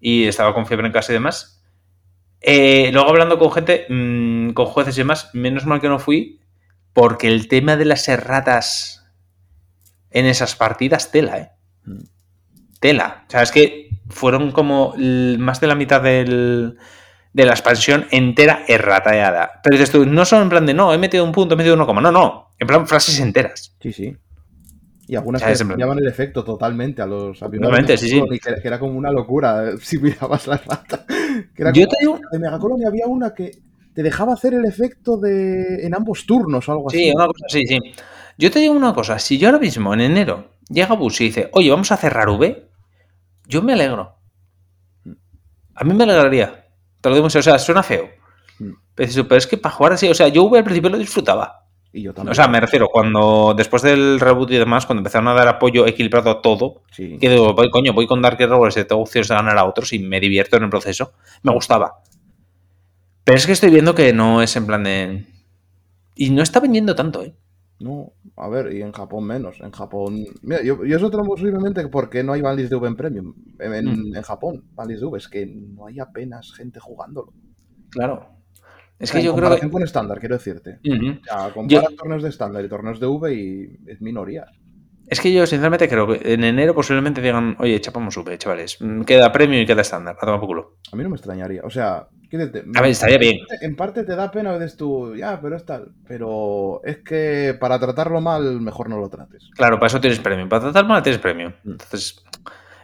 y estaba con fiebre en casa y demás. Eh, luego hablando con gente, mm, con jueces y demás, menos mal que no fui, porque el tema de las erratas en esas partidas, tela, ¿eh? Tela. O sea, es que fueron como más de la mitad del, de la expansión entera errateada. Pero dices tú, no solo en plan de no, he metido un punto, he metido uno coma. No, no. En plan frases enteras. Sí, sí. Y algunas ¿Sabes? que En llaman el efecto totalmente a los aviones. Sí, sí. Y que, que era como una locura eh, si mirabas la rata. Que era Yo como- te digo. De Megacolonia había una que te dejaba hacer el efecto de en ambos turnos o algo Sí, así. una cosa, sí, sí. Yo te digo una cosa, si yo ahora mismo en enero llega Bus y dice, oye, vamos a cerrar V, yo me alegro. A mí me alegraría. Te lo digo, o sea, suena feo. Mm. Pero es que para jugar así, o sea, yo V al principio lo disfrutaba. Y yo también. O sea, me refiero, cuando después del reboot y demás, cuando empezaron a dar apoyo equilibrado a todo, Sí. que digo, voy, coño, voy con Dark Rollers y tengo opciones de ganar a otros y me divierto en el proceso, me gustaba. Pero es que estoy viendo que no es en plan de... Y no está vendiendo tanto, ¿eh? No, a ver, y en Japón menos. En Japón. Mira, yo, yo eso otro posiblemente porque no hay banlist de V en Premium. En, Mm. en Japón, banlist de V, es que no hay apenas gente jugándolo. Claro. Es que en yo creo que... con estándar, quiero decirte. Ujú. O sea, compara Yo- torneos de estándar y torneos de V y es minoría. Es que yo sinceramente creo que en enero posiblemente digan, oye, chapamos V, chavales. Mm, Queda premium y queda estándar. A tomar por culo. A mí no me extrañaría. O sea, A ver, estaría bien. En parte te da pena, veces tú, ya, pero es tal. Pero es que para tratarlo mal, mejor no lo trates. Claro, para eso tienes premium. Para tratar mal tienes premium. Mm. Entonces,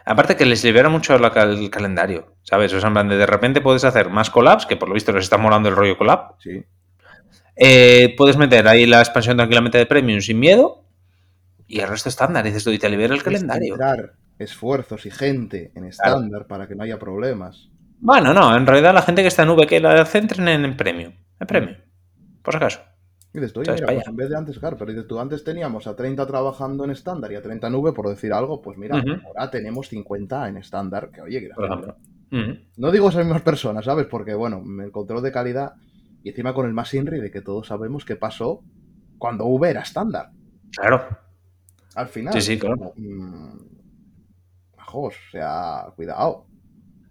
aparte que les libera mucho la el calendario, ¿sabes? O sea, en plan de, de repente puedes hacer más collabs, que por lo visto les está molando el rollo collab. Sí. Eh, puedes meter ahí la expansión tranquilamente de premium sin miedo. Y el resto estándar, dices tú, y te libera el calendario. Esfuerzos y gente en estándar para que no haya problemas. Bueno, no, en realidad la gente que está en V, que la centren en, premium. En premium. Por si acaso. Y dices tú, oye, mira, pues en vez de antes, claro, pero dices tú, antes teníamos a 30 trabajando en estándar y a 30 en V, por decir algo, pues mira, ahora tenemos 50 en estándar, que oye, que Por ejemplo. No digo esas mismas personas, ¿sabes? Porque, bueno, el control de calidad y encima con el más INRI de que todos sabemos qué pasó cuando V era estándar. Claro. Al final. Sí, sí, claro. mm, Ajos, o sea, cuidado.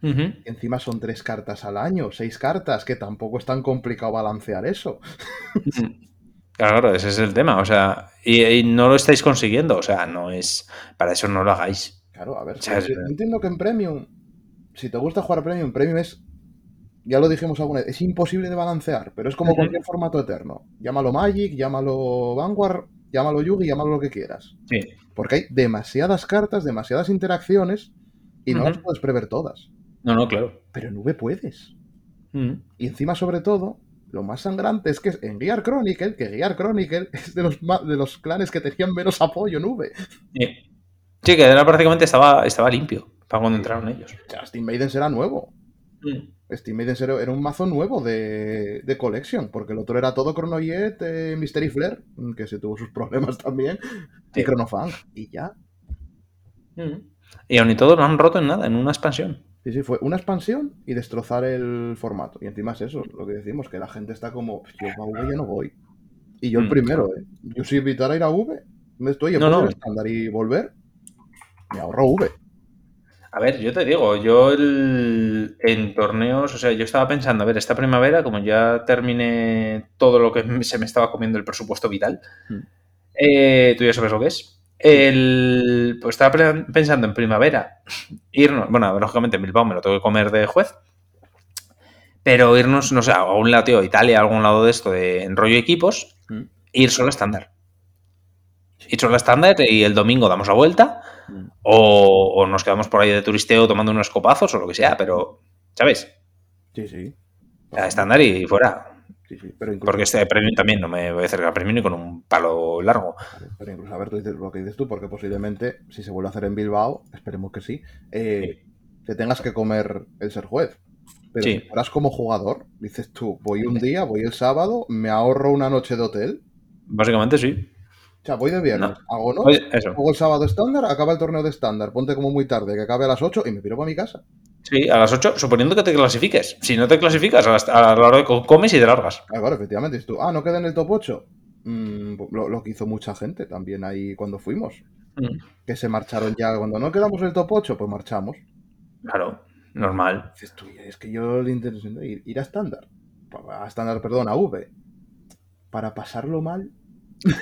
Encima son tres cartas al año, seis cartas, que tampoco es tan complicado balancear eso. Claro, ese es el tema. O sea, y, y no lo estáis consiguiendo. O sea, no es. Para eso no lo hagáis. Claro, a ver, O sea, sí, es- entiendo que en Premium, si te gusta jugar Premium, Premium es, ya lo dijimos alguna vez, es imposible de balancear, pero es como cualquier formato eterno. Llámalo Magic, llámalo Vanguard, llámalo Yugi, llámalo lo que quieras. Sí. Porque hay demasiadas cartas, demasiadas interacciones y no Ujú. las puedes prever todas. No, no, claro. Pero en V puedes. Mm. Y encima, sobre todo, lo más sangrante es que en Gear Chronicle, que Gear Chronicle es de los, de los clanes que tenían menos apoyo en V. Sí. Que era prácticamente estaba, estaba limpio para cuando entraron ellos. O sea, Steam Maiden será nuevo. Mm. Steam Maiden era era un mazo nuevo de, de Collection, porque el otro era todo Chronojet, eh, Mystery Flare, mm, que se tuvo sus problemas también, y Sí. Chronofang, y ya. Mm. Y aún y todo no han roto en nada, en una expansión. Sí, sí, fue una expansión y destrozar el formato. Y encima es eso, lo que decimos, que la gente está como, yo a V ya no voy. Y yo el Mm. primero, ¿eh? Yo si invitara a ir a V, me estoy, yo No, estándar y volver, me ahorro V. A ver, yo te digo, yo el- en torneos, o sea, yo estaba pensando, a ver, esta primavera, como ya terminé todo lo que se me estaba comiendo el presupuesto vital, Mm. eh, tú ya sabes lo que es. El, pues estaba pensando en primavera, irnos, bueno, lógicamente en Bilbao me lo tengo que comer de juez, pero irnos, no sé, a un lado, tío, Italia, a algún lado de esto, de en rollo equipos, Mm. ir solo estándar. Ir solo estándar y el domingo damos la vuelta Mm. o, o nos quedamos por ahí de turisteo tomando unos copazos o lo que sea, pero, ¿sabes? Sí, sí. Estándar y fuera. Sí, sí, pero incluso, Porque este premium también no me voy a acercar al premium ni con un palo largo. pero incluso, a ver, tú dices lo que dices tú, porque posiblemente, si se vuelve a hacer en Bilbao, esperemos que sí, eh, te tengas que comer el ser juez. Pero si fueras como jugador, dices tú, voy un día, voy el sábado, me ahorro una noche de hotel, Básicamente sí. O sea, voy de viernes, No. hago no, juego el sábado estándar, acaba el torneo de estándar, ponte como muy tarde, que acabe a las 8 y me piro para mi casa. Sí, a las 8, suponiendo que te clasifiques. Si no te clasificas, a, las- a la hora de co- comes y te largas. Claro, claro, efectivamente, tú, ah, no queda en el top 8. Mm, lo, lo que hizo mucha gente también ahí cuando fuimos. Mm, Que se marcharon ya, cuando no quedamos en el top 8, pues marchamos. Claro, normal. Dices tú, es que yo le interesa ir, ir a estándar, a estándar, perdón, a V, para pasarlo mal.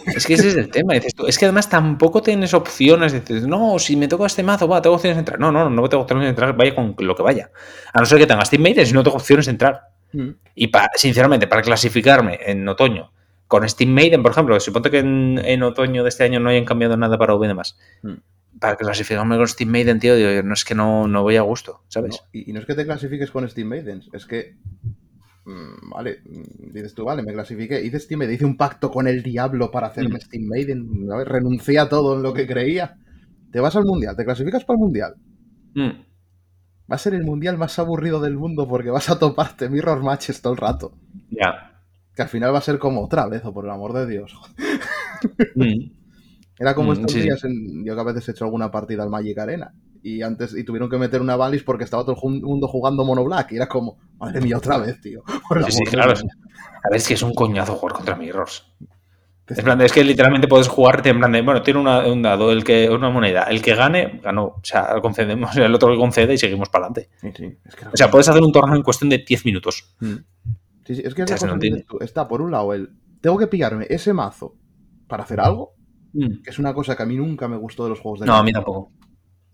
Es que ese es el tema. Dices tú, es que además tampoco tienes opciones. Dices, no, si me toca este mazo, va, tengo opciones de entrar. No, no, no tengo opciones de entrar, vaya con lo que vaya. A no ser que tengas teammates no tengo opciones de entrar. Mm. Y sinceramente, para clasificarme en otoño con Steam Maiden, por ejemplo, suponte que en, en otoño de este año no hayan cambiado nada para V y demás. Mm. Para clasificarme con Steam Maiden, tío, digo, no es que no, no voy a gusto, ¿sabes? ¿no? Y, y no es que te clasifiques con Steam Maidens, es que. Mm, vale, mm, dices tú, vale, me clasifiqué. Hice Steam Maiden, hice un pacto con el diablo para hacerme Mm. Steam Maiden. ver, renuncié a todo en lo que creía. Te vas al mundial, te clasificas para el mundial. Mm, Va a ser el mundial más aburrido del mundo porque vas a toparte mirror matches todo el rato. ya. Que al final va a ser como otra vez, o por el amor de Dios. Mm, Era como Mm, estos sí. días, en- yo que a veces he hecho alguna partida al Magic Arena. Y antes y tuvieron que meter una balis porque estaba todo el mundo jugando Mono Black. Y era como, madre mía, otra vez, tío. Sí, sí, claro. A ver, es que es un coñazo jugar contra Mirrors. En plan, es que literalmente puedes jugar en plan de, bueno, tiene una- un dado, el que, una moneda. El que gane, ganó. O sea, concedemos el otro que concede y seguimos para adelante. Sí, sí, es que era O sea, puedes hacer un torneo en cuestión de 10 minutos. Mm. Sí, sí, es que es la cosa que. Está por un lado el, tengo que pillarme ese mazo para hacer algo, Mm. que es una cosa que a mí nunca me gustó de los juegos de No, a mí tampoco.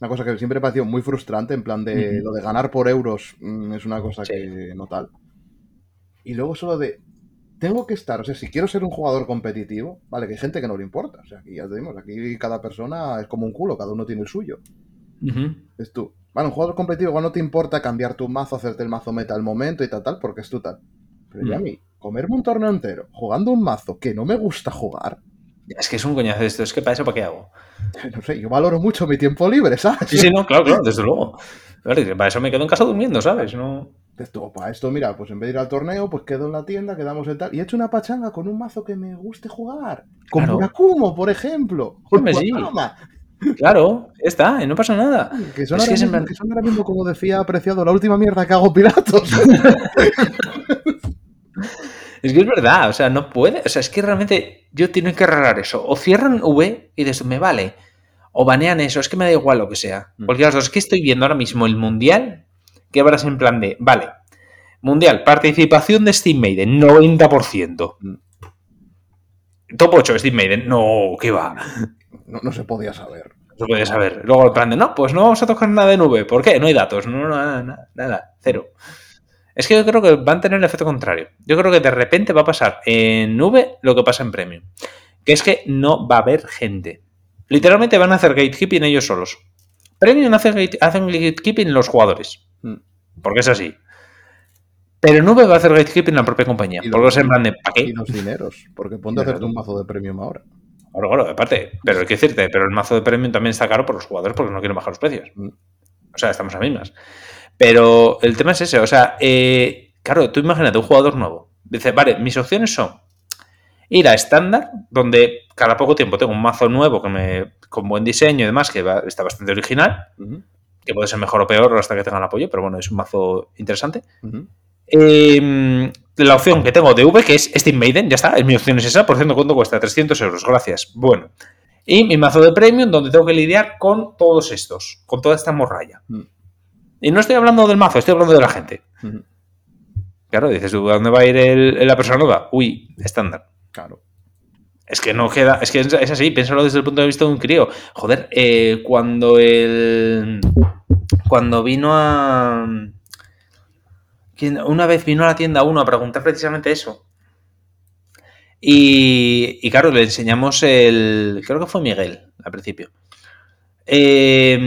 Una cosa que siempre me pareció muy frustrante, en plan de lo de ganar por euros mm, es una cosa Sí. que no tal. Y luego solo de, tengo que estar, o sea, si quiero ser un jugador competitivo, vale, que hay gente que no le importa, o sea, aquí ya te dimos, aquí cada persona es como un culo, cada uno tiene el suyo. Ujú. Es tú. Vale, un jugador competitivo igual no te importa cambiar tu mazo, hacerte el mazo meta al momento y tal, tal, porque es tú tal. Pero ya a mí, comerme un torneo entero jugando un mazo que no me gusta jugar, Es que es un coñazo esto. Es que para eso, ¿para qué hago? no sé, yo valoro mucho mi tiempo libre, ¿sabes? Sí, sí, no, claro, claro, desde luego. Claro, Para eso me quedo en casa durmiendo, ¿sabes? No... Esto, para esto, mira, pues en vez de ir al torneo, pues quedo en la tienda, quedamos en tal. Y he hecho una pachanga con un mazo que me guste jugar. Con Claro. Murakumo, por ejemplo. Con sí. Claro, está, y no pasa nada. Que son, ahora que mismo, plan- que son ahora mismo, como decía apreciado, la última mierda que hago piratos. Es que es verdad, o sea, no puede. O sea, es que realmente yo tengo que arreglar eso. O cierran V y me vale. O banean eso, es que me da igual lo que sea. Mm. Porque las dos, es que estoy viendo ahora mismo el mundial que habrás en plan de, vale, Mundial, participación de Steam Maiden, 90%. Mm. Top 8 Steam Maiden, no, ¿qué va? No, no se podía saber. No puedes saber. Luego el plan de, no, pues no vamos a tocar nada de nube. ¿Por qué? No hay datos. No, no, nada, nada, nada, cero. Es que yo creo que van a tener el efecto contrario. Yo creo que de repente va a pasar en nube lo que pasa en premium. Que es que no va a haber gente. Literalmente van a hacer gatekeeping ellos solos. Premium hace gate- hacen gatekeeping los jugadores. Mm. Porque es así. Pero nube va a hacer gatekeeping la propia compañía. Y Porque los- en plan de, ¿para Y qué? los dineros. Porque ponte a hacerte un mazo de premium ahora. Claro, claro, aparte. Pero hay que decirte, pero el mazo de premium también está caro por los jugadores porque no quieren bajar los precios. Mm. O sea, estamos a mismas. Pero el tema es ese, o sea, eh, claro, tú imagínate un jugador nuevo. Dice, vale, mis opciones son ir a estándar, donde cada poco tiempo tengo un mazo nuevo que me, con buen diseño y demás, que va- está bastante original, que puede ser mejor o peor hasta que tengan apoyo, pero bueno, es un mazo interesante. Eh, la opción que tengo de V, que es Steam Maiden, ya está, es mi opción es esa, por cierto, ¿cuánto cuesta? 300 euros, gracias. Bueno. Y mi mazo de Premium, donde tengo que lidiar con todos estos, con toda esta morralla. Mm. Y no estoy hablando del mazo, estoy hablando de la gente. Claro, dices tú, ¿a dónde va a ir el- la persona nueva? Uy, estándar. Claro. Es que no queda, es que es es así, piénsalo desde el punto de vista de un crío. Joder, eh, cuando el. Cuando vino a. Una vez vino a la tienda uno a preguntar precisamente eso. Y, y claro, le enseñamos el. Creo que fue Miguel al principio. Eh,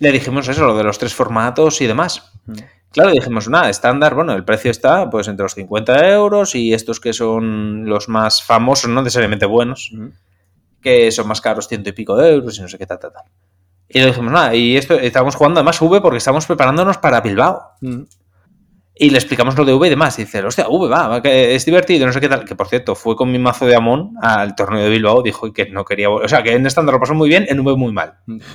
le dijimos eso, lo de los tres formatos y demás. Ujú. Claro, dijimos, nada, estándar, bueno, el precio está pues entre los 50 euros y estos que son los más famosos, no necesariamente buenos, Ujú. que son más caros, ciento y pico de euros y no sé qué tal, tal, tal. Y le dijimos, nada, y esto, estábamos jugando además V porque estamos preparándonos para Bilbao. Ujú. Y le explicamos lo de V y demás. Y dice, hostia, V, va, que es divertido, no sé qué tal. Que por cierto, fue con mi mazo de Amon al torneo de Bilbao, dijo que no quería. O sea, que en estándar lo pasó muy bien, en V muy mal.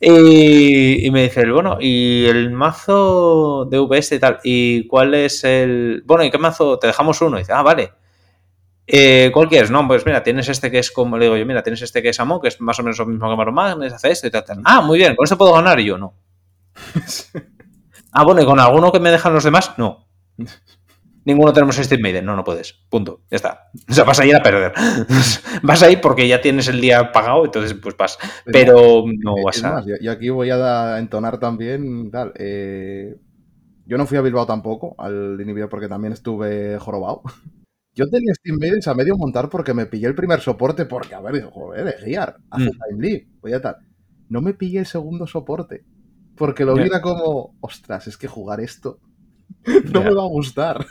Y, y me dice, bueno, ¿y el mazo de VS y tal? ¿Y cuál es el...? Bueno, ¿y qué mazo? Te dejamos uno. Y dice, ah, vale. Eh, ¿Cuál quieres? No, pues mira, tienes este que es como... Le digo yo, mira, tienes este que es Amon, que es más o menos lo mismo que Maro Magnes, hace esto y tal, tal. Ah, muy bien, con eso puedo ganar. Y yo, no. Ah, bueno, ¿y con alguno que me dejan los demás? No. Ninguno tenemos Steam Maiden. No, no puedes. Punto. Ya está. O sea, vas a ir a perder. vas a ir porque ya tienes el día pagado, entonces pues vas. Pero no Eh, vas a... más, yo, yo aquí voy a entonar también tal. eh, yo no fui a Bilbao tampoco, al inhibidor, porque también estuve jorobado. Yo tenía Steam Maidens a medio montar porque me pillé el primer soporte, porque, a ver, digo, joder, es guiar, hace Mm. time leave, voy a tal. No me pillé el segundo soporte, porque lo vi era como, ostras, es que jugar esto no me va a gustar.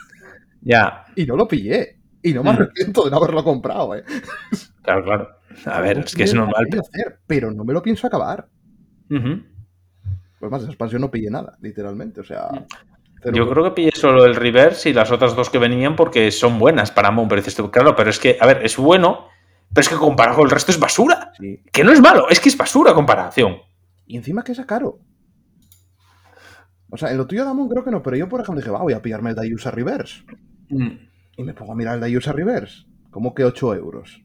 Ya, Y no lo pillé. Y no me Mm. arrepiento de no haberlo comprado, ¿eh? claro, claro. A ver, es que es normal. hacer, pero no me lo pienso acabar. Pues más, esa expansión no pillé nada, literalmente. O sea. cero Yo creo que pillé solo el reverse y las otras dos que venían porque son buenas para Amon. Pero dices tú, claro, pero es que, a ver, es bueno, pero es que comparado con el resto es basura. Sí. Que no es malo, es que es basura comparación. Y encima que es caro. O sea, en lo tuyo de Amon creo que no, pero yo, por ejemplo, dije, va, voy a pillarme el Dayusa Reverse. Mm. Y me pongo a mirar el Dayusa Reverse. ¿Cómo que 8 euros?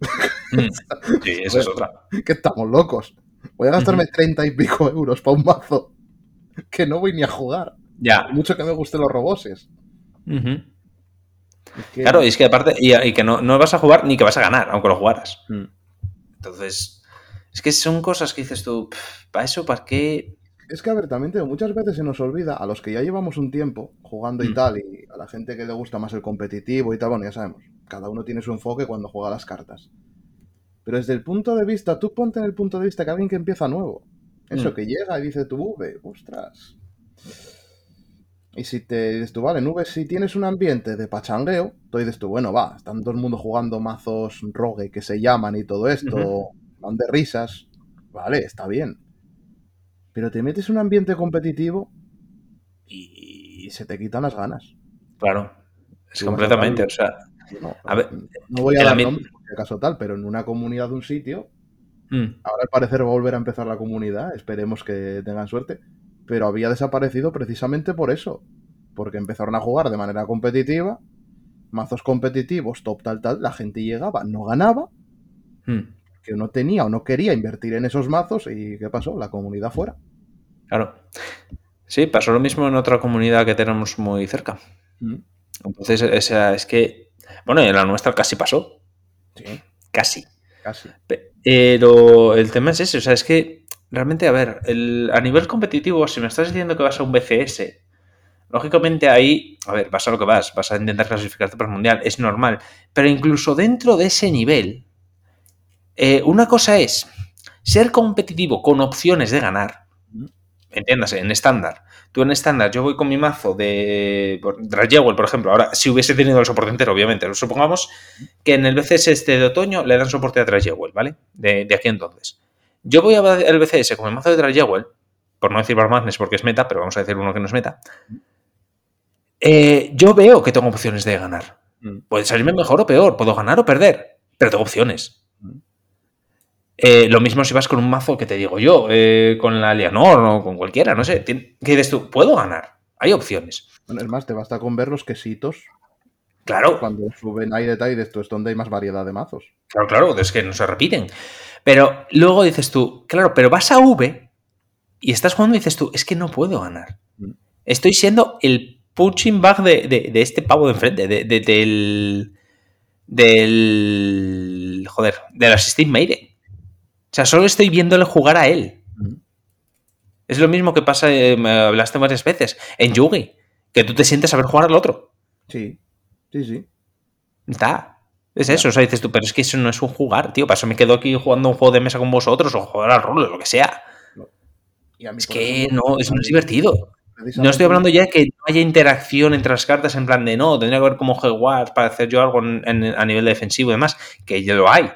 Mm. Sí, esa es otra. que estamos locos. Voy a gastarme 30 y pico euros para un mazo que no voy ni a jugar. Ya. Mucho que me gusten los roboses. Ujú. Es que- Claro, y es que aparte, y, y que no, no vas a jugar ni que vas a ganar, aunque lo jugaras. Mm. Entonces, es que son cosas que dices tú, ¿para eso? ¿Para qué? Es que, a ver, también digo, muchas veces se nos olvida, a los que ya llevamos un tiempo jugando y Mm. tal, y a la gente que le gusta más el competitivo y tal, bueno, ya sabemos, cada uno tiene su enfoque cuando juega las cartas. Pero desde el punto de vista, tú ponte en el punto de vista que alguien que empieza nuevo, eso Mm. que llega y dice tu V, ostras. Y si te dices tú, vale, nubes, si tienes un ambiente de pachangueo, tú dices tú, bueno, va, están todo el mundo jugando mazos rogue que se llaman y todo esto, van de risas, vale, está bien. Pero te metes en un ambiente competitivo y se te quitan las ganas. Claro, es completamente, o sea, No, A ver, no voy a dar nombres, acaso tal, pero en una comunidad de un sitio, mm, ahora al parecer va a volver a empezar la comunidad, esperemos que tengan suerte, pero había desaparecido precisamente por eso, porque empezaron a jugar de manera competitiva, mazos competitivos, top tal tal, la gente llegaba, no ganaba, mm, que no tenía o no quería invertir en esos mazos y ¿qué pasó? La comunidad fuera. claro. Sí, pasó lo mismo en otra comunidad que tenemos muy cerca. Mm. Entonces, o sea, es que, bueno, en la nuestra casi pasó. Sí, Casi. casi. Pero el tema es ese, o sea, es que realmente, a ver, el- a nivel competitivo, si me estás diciendo que vas a un BCS, lógicamente ahí, a ver, vas a lo que vas, vas a intentar clasificarte para el mundial, es normal. Pero incluso dentro de ese nivel, eh, una cosa es ser competitivo con opciones de ganar, entiéndase, en estándar. Tú en estándar, yo voy con mi mazo de Dragewell, por ejemplo. Ahora, si hubiese tenido el soporte entero, obviamente. Supongamos que en el BCS este de otoño le dan soporte a Dragewell, ¿vale? De, de aquí entonces. Yo voy al BCS con mi mazo de Dragewell, por no decir Bar Madness porque es meta, pero vamos a decir uno que no es meta. Eh, yo veo que tengo opciones de ganar. Mm. Puede salirme mejor o peor, puedo ganar o perder, pero tengo opciones. Eh, lo mismo si vas con un mazo que te digo yo, eh, con la Leonor o con cualquiera, no sé. ¿Qué dices tú? Puedo ganar. Hay opciones. Bueno, es más, te basta con ver los quesitos Claro, cuando suben ahí detalles, esto es donde hay más variedad de mazos. claro, claro, es que no se repiten. Pero luego dices tú, claro, pero vas a V y estás jugando y dices tú, es que no puedo ganar. Mm. Estoy siendo el punching bag de, de- de este pavo de enfrente, de- de- del. del. joder, del Assistant Maiden. O sea, solo estoy viéndole jugar a él. Es lo mismo que pasa, eh, me hablaste varias veces, en Yugi, que tú te sientes a ver jugar al otro. Sí, sí, sí. Está. Es eso, o sea, dices tú, pero es que eso no es un jugar, tío. Para eso me quedo aquí jugando un juego de mesa con vosotros o jugar al rol o lo que sea. Y a mí, Es que ejemplo, no, es muy divertido. No estoy hablando ya de que no haya interacción entre las cartas en plan de no, tendría que haber como G-Wars para hacer yo algo en- en- a nivel defensivo y demás, que ya lo hay.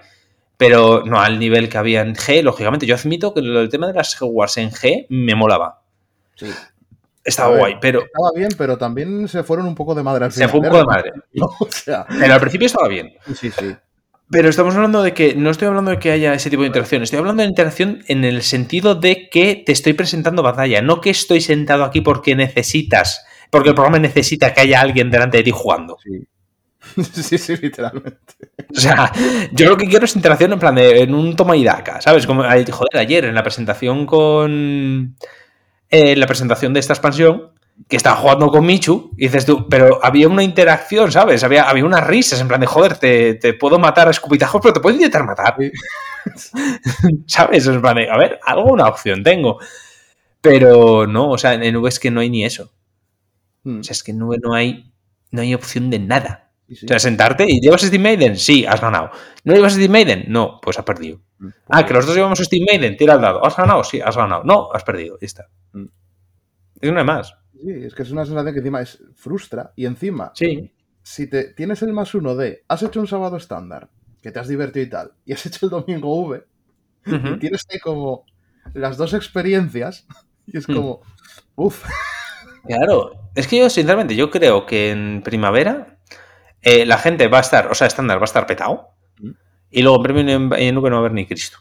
Pero no al nivel que había en G, lógicamente. Yo admito que el tema de las G-Wars en G me molaba. Sí. Estaba ver, guay, pero Estaba bien, pero también se fueron un poco de madre al se final, fue un ¿eh? poco de madre. O sea, Pero al principio estaba bien. sí, sí. Pero estamos hablando de que no estoy hablando de que haya ese tipo de interacción, estoy hablando de interacción en el sentido de que te estoy presentando batalla, no que estoy sentado aquí porque necesitas, porque el programa necesita que haya alguien delante de ti jugando. Sí. sí, sí, literalmente. O sea, yo lo que quiero es interacción en plan de en un toma y daca, ¿sabes? Como joder, ayer en la presentación con eh, la presentación de esta expansión que estaba jugando con Michu y dices tú, pero había una interacción, ¿sabes? Había, había unas risas en plan de joder, te, te puedo matar a escupitajos, pero te puedo intentar matar. ¿Sabes? En plan de, a ver, alguna opción tengo. Pero no, o sea, en V es que no hay ni eso. Mm, O sea, es que en V no hay, no hay opción de nada. Sí. O sea, sentarte y llevas Steam Maiden, sí, has ganado. ¿No llevas Steam Maiden? No, pues has perdido. Mm, Ah, que los dos llevamos Steam Maiden, tira al dado. ¿Has ganado? Sí, has ganado. No, has perdido. Ya está. Mm. Es una más. Sí, es que es una sensación que encima es frustra y encima, Sí. si te tienes el más uno de has hecho un sábado estándar, que te has divertido y tal, y has hecho el domingo V, y tienes ahí como las dos experiencias, y es Mm. como, uff, Claro. Es que yo, sinceramente, yo creo que en primavera eh, la gente va a estar, o sea, estándar va a estar petado. Mm. Y luego en premium en, en Nube no va a haber ni Cristo.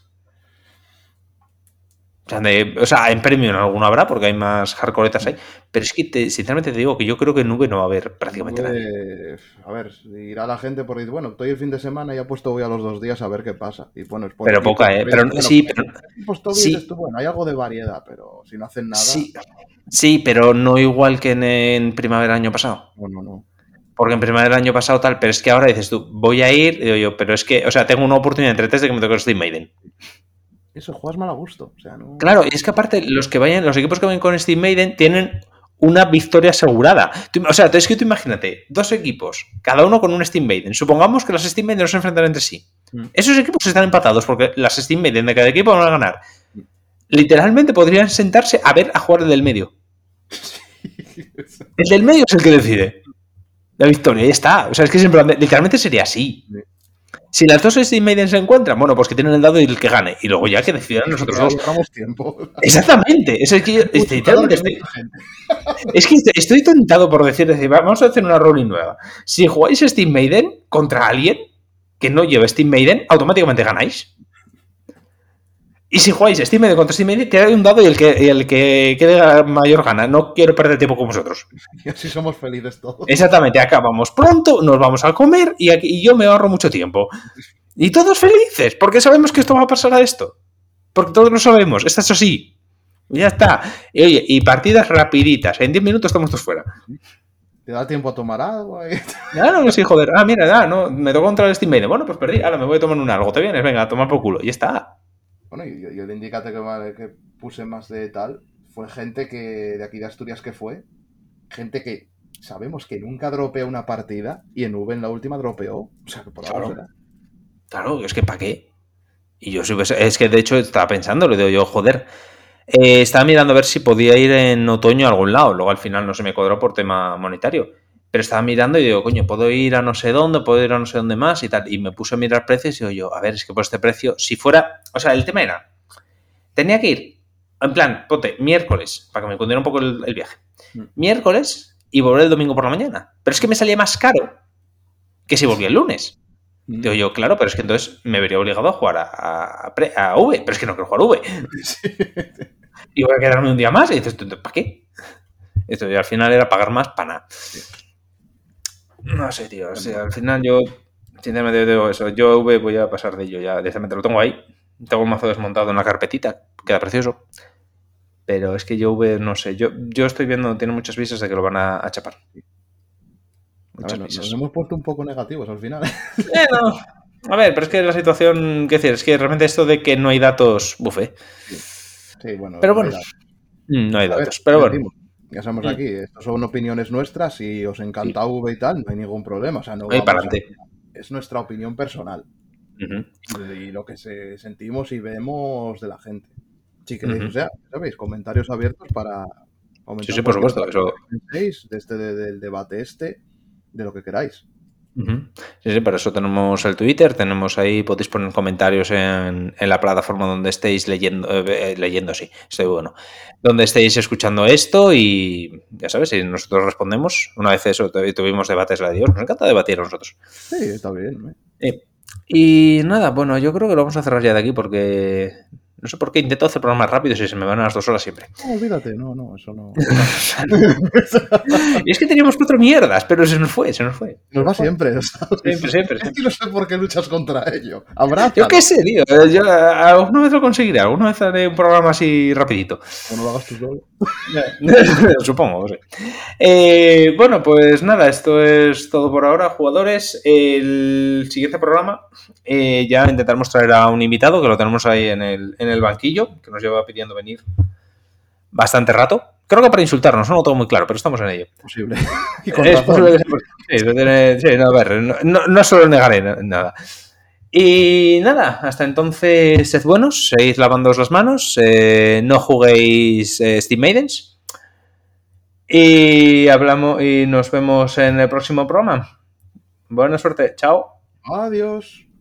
O sea, de- o sea, en premium alguno habrá porque hay más hardcoretas ahí. Pero es que, te- sinceramente, te digo que yo creo que en Nube no va a haber prácticamente nadie. Eh, a ver, irá la gente por decir, bueno, estoy el fin de semana y ha puesto voy a los dos días a ver qué pasa. Y bueno, es Pero poca, ¿eh? Pero bueno, sí, pero pues todo sí. esto, bueno, hay algo de variedad, pero si no hacen nada, Sí, sí, pero no igual que en, en primavera año pasado. no, no, no. Porque en primavera del año pasado tal, pero es que ahora dices tú, voy a ir, digo yo, pero es que, o sea, tengo una oportunidad entre tres de que me toque Steam Maiden. Eso, juegas mal a gusto. O sea, no... Claro, y es que aparte, los que vayan, los equipos que vayan con Steam Maiden tienen una victoria asegurada. Tú- o sea, es que tú imagínate, dos equipos, cada uno con un Steam Maiden. Supongamos que los Steam Maiden no se enfrentan entre sí. Mm. Esos equipos están empatados porque las Steam Maiden de cada equipo van a ganar. Literalmente podrían sentarse a ver a jugar el del medio. El del medio es el que decide. La victoria, ya está. O sea, es que siempre, literalmente sería así. Sí. Si las dos Steam Maiden se encuentran, bueno, pues que tienen el dado y el que gane. Y luego ya que decidan los otros Ya dos. tiempo. Exactamente. Es que yo- es que literalmente estoy, es que estoy tentado por decir, decir, va, vamos a hacer una rolling nueva. Si jugáis Steam Maiden contra alguien que no lleve Steam Maiden, automáticamente ganáis. Y si jugáis Steam Maiden contra Steam Maiden, tiráis un dado y el que, y el que quede mayor gana. No quiero perder tiempo con vosotros. Y así somos felices todos. Exactamente, acabamos pronto, nos vamos a comer y, aquí, y yo me ahorro mucho tiempo. Y todos felices, porque sabemos que esto va a pasar a esto. Porque todos lo sabemos, esto es así. Ya está. Y oye, y partidas rapiditas. En 10 minutos estamos todos fuera. ¿Te da tiempo a tomar algo? Claro, no, sí, joder. Ah, mira, da, no, me tocó contra el Steam Maiden. Bueno, pues perdí. Ahora me voy a tomar un algo. ¿Te vienes? Venga, a tomar por culo. Y está. Bueno, yo, yo el que, que puse más de tal fue gente que de aquí de Asturias que fue. Gente que sabemos que nunca dropea una partida y en V en la última dropeó. O sea, que por Claro. ahora. Claro, es que ¿para qué? Y yo sí, es que de hecho estaba pensando, le digo yo, joder. eh, estaba mirando a ver si podía ir en otoño a algún lado. Luego al final no se me cuadró por tema monetario. Pero estaba mirando y digo, coño, puedo ir a no sé dónde, puedo ir a no sé dónde más y tal. Y me puse a mirar precios y digo yo, a ver, es que por este precio, si fuera. O sea, el tema era. Tenía que ir, en plan, ponte, miércoles, para que me cundiera un poco el, el viaje. Mm. Miércoles y volver el domingo por la mañana. Pero es que me salía más caro que si volvía el lunes. Digo yo, claro, pero es que entonces me vería obligado a jugar a, a- a a V, pero es que no quiero jugar V. Sí. Y voy a quedarme un día más y dices, ¿para qué? Esto al final era pagar más para nada. No sé, tío. O sea, al final yo, sinceramente digo eso, yo V voy a pasar de ello ya. Directamente lo tengo ahí. Tengo el mazo desmontado en la carpetita, queda precioso. Pero es que yo V, no sé, yo, yo estoy viendo, tiene muchas visas de que lo van a, a chapar. A Muchas ver, nos, visas. nos hemos puesto un poco negativos al final. Eh, no. A ver, pero es que la situación, qué decir, es que realmente esto de que no hay datos, bufe. Sí, bueno. Pero no bueno, hay. Mm, No hay ver, datos. Pero bueno, decimos, Ya estamos Mm. aquí. Estas son opiniones nuestras. Si os encanta V y tal, no hay ningún problema. O sea, no para a-. Es nuestra opinión personal. Y, y lo que se, sentimos y vemos de la gente. Si queréis, Ujú. o sea, ¿sabéis? Comentarios abiertos para comentar Sí, sí, por supuesto, eso- este, de- del debate este, de lo que queráis. Sí, sí, para eso tenemos el Twitter, tenemos ahí, podéis poner comentarios en, en la plataforma donde estéis leyendo, eh, eh, leyendo, sí, estoy bueno, donde estéis escuchando esto y ya sabes, si nosotros respondemos, una vez eso, tu- tuvimos debates la de Dios, nos encanta debatir a nosotros. Sí, está bien. ¿eh? Eh, y nada, bueno, yo creo que lo vamos a cerrar ya de aquí porque no sé por qué intento hacer programas rápidos y se me van a las dos horas siempre. No, olvídate, no, no, eso no. y es que teníamos cuatro mierdas, pero se nos fue, se nos fue. Nos va siempre. ¿sabes? Siempre, siempre, Es que no sé por qué luchas contra ello. Abrázalo. Yo qué sé, tío. Yo alguna vez lo conseguiré, alguna vez haré un programa así rapidito. O no lo hagas tú solo. Supongo, sí. Eh, bueno, pues nada, esto es todo por ahora, jugadores. El siguiente programa eh, ya intentaremos traer a un invitado que lo tenemos ahí en el, en el banquillo, que nos lleva pidiendo venir bastante rato. Creo que para insultarnos, no lo tengo muy claro, pero estamos en ello. Posible. Y con Es razón. posible que sea sí, sí, no, a ver, no, no, solo negaré na- nada. Y nada, hasta entonces, sed buenos, seguid lavándoos las manos, eh, no juguéis eh, Steam Maidens. Y hablamos y nos vemos en el próximo programa. Buena suerte, chao. Adiós.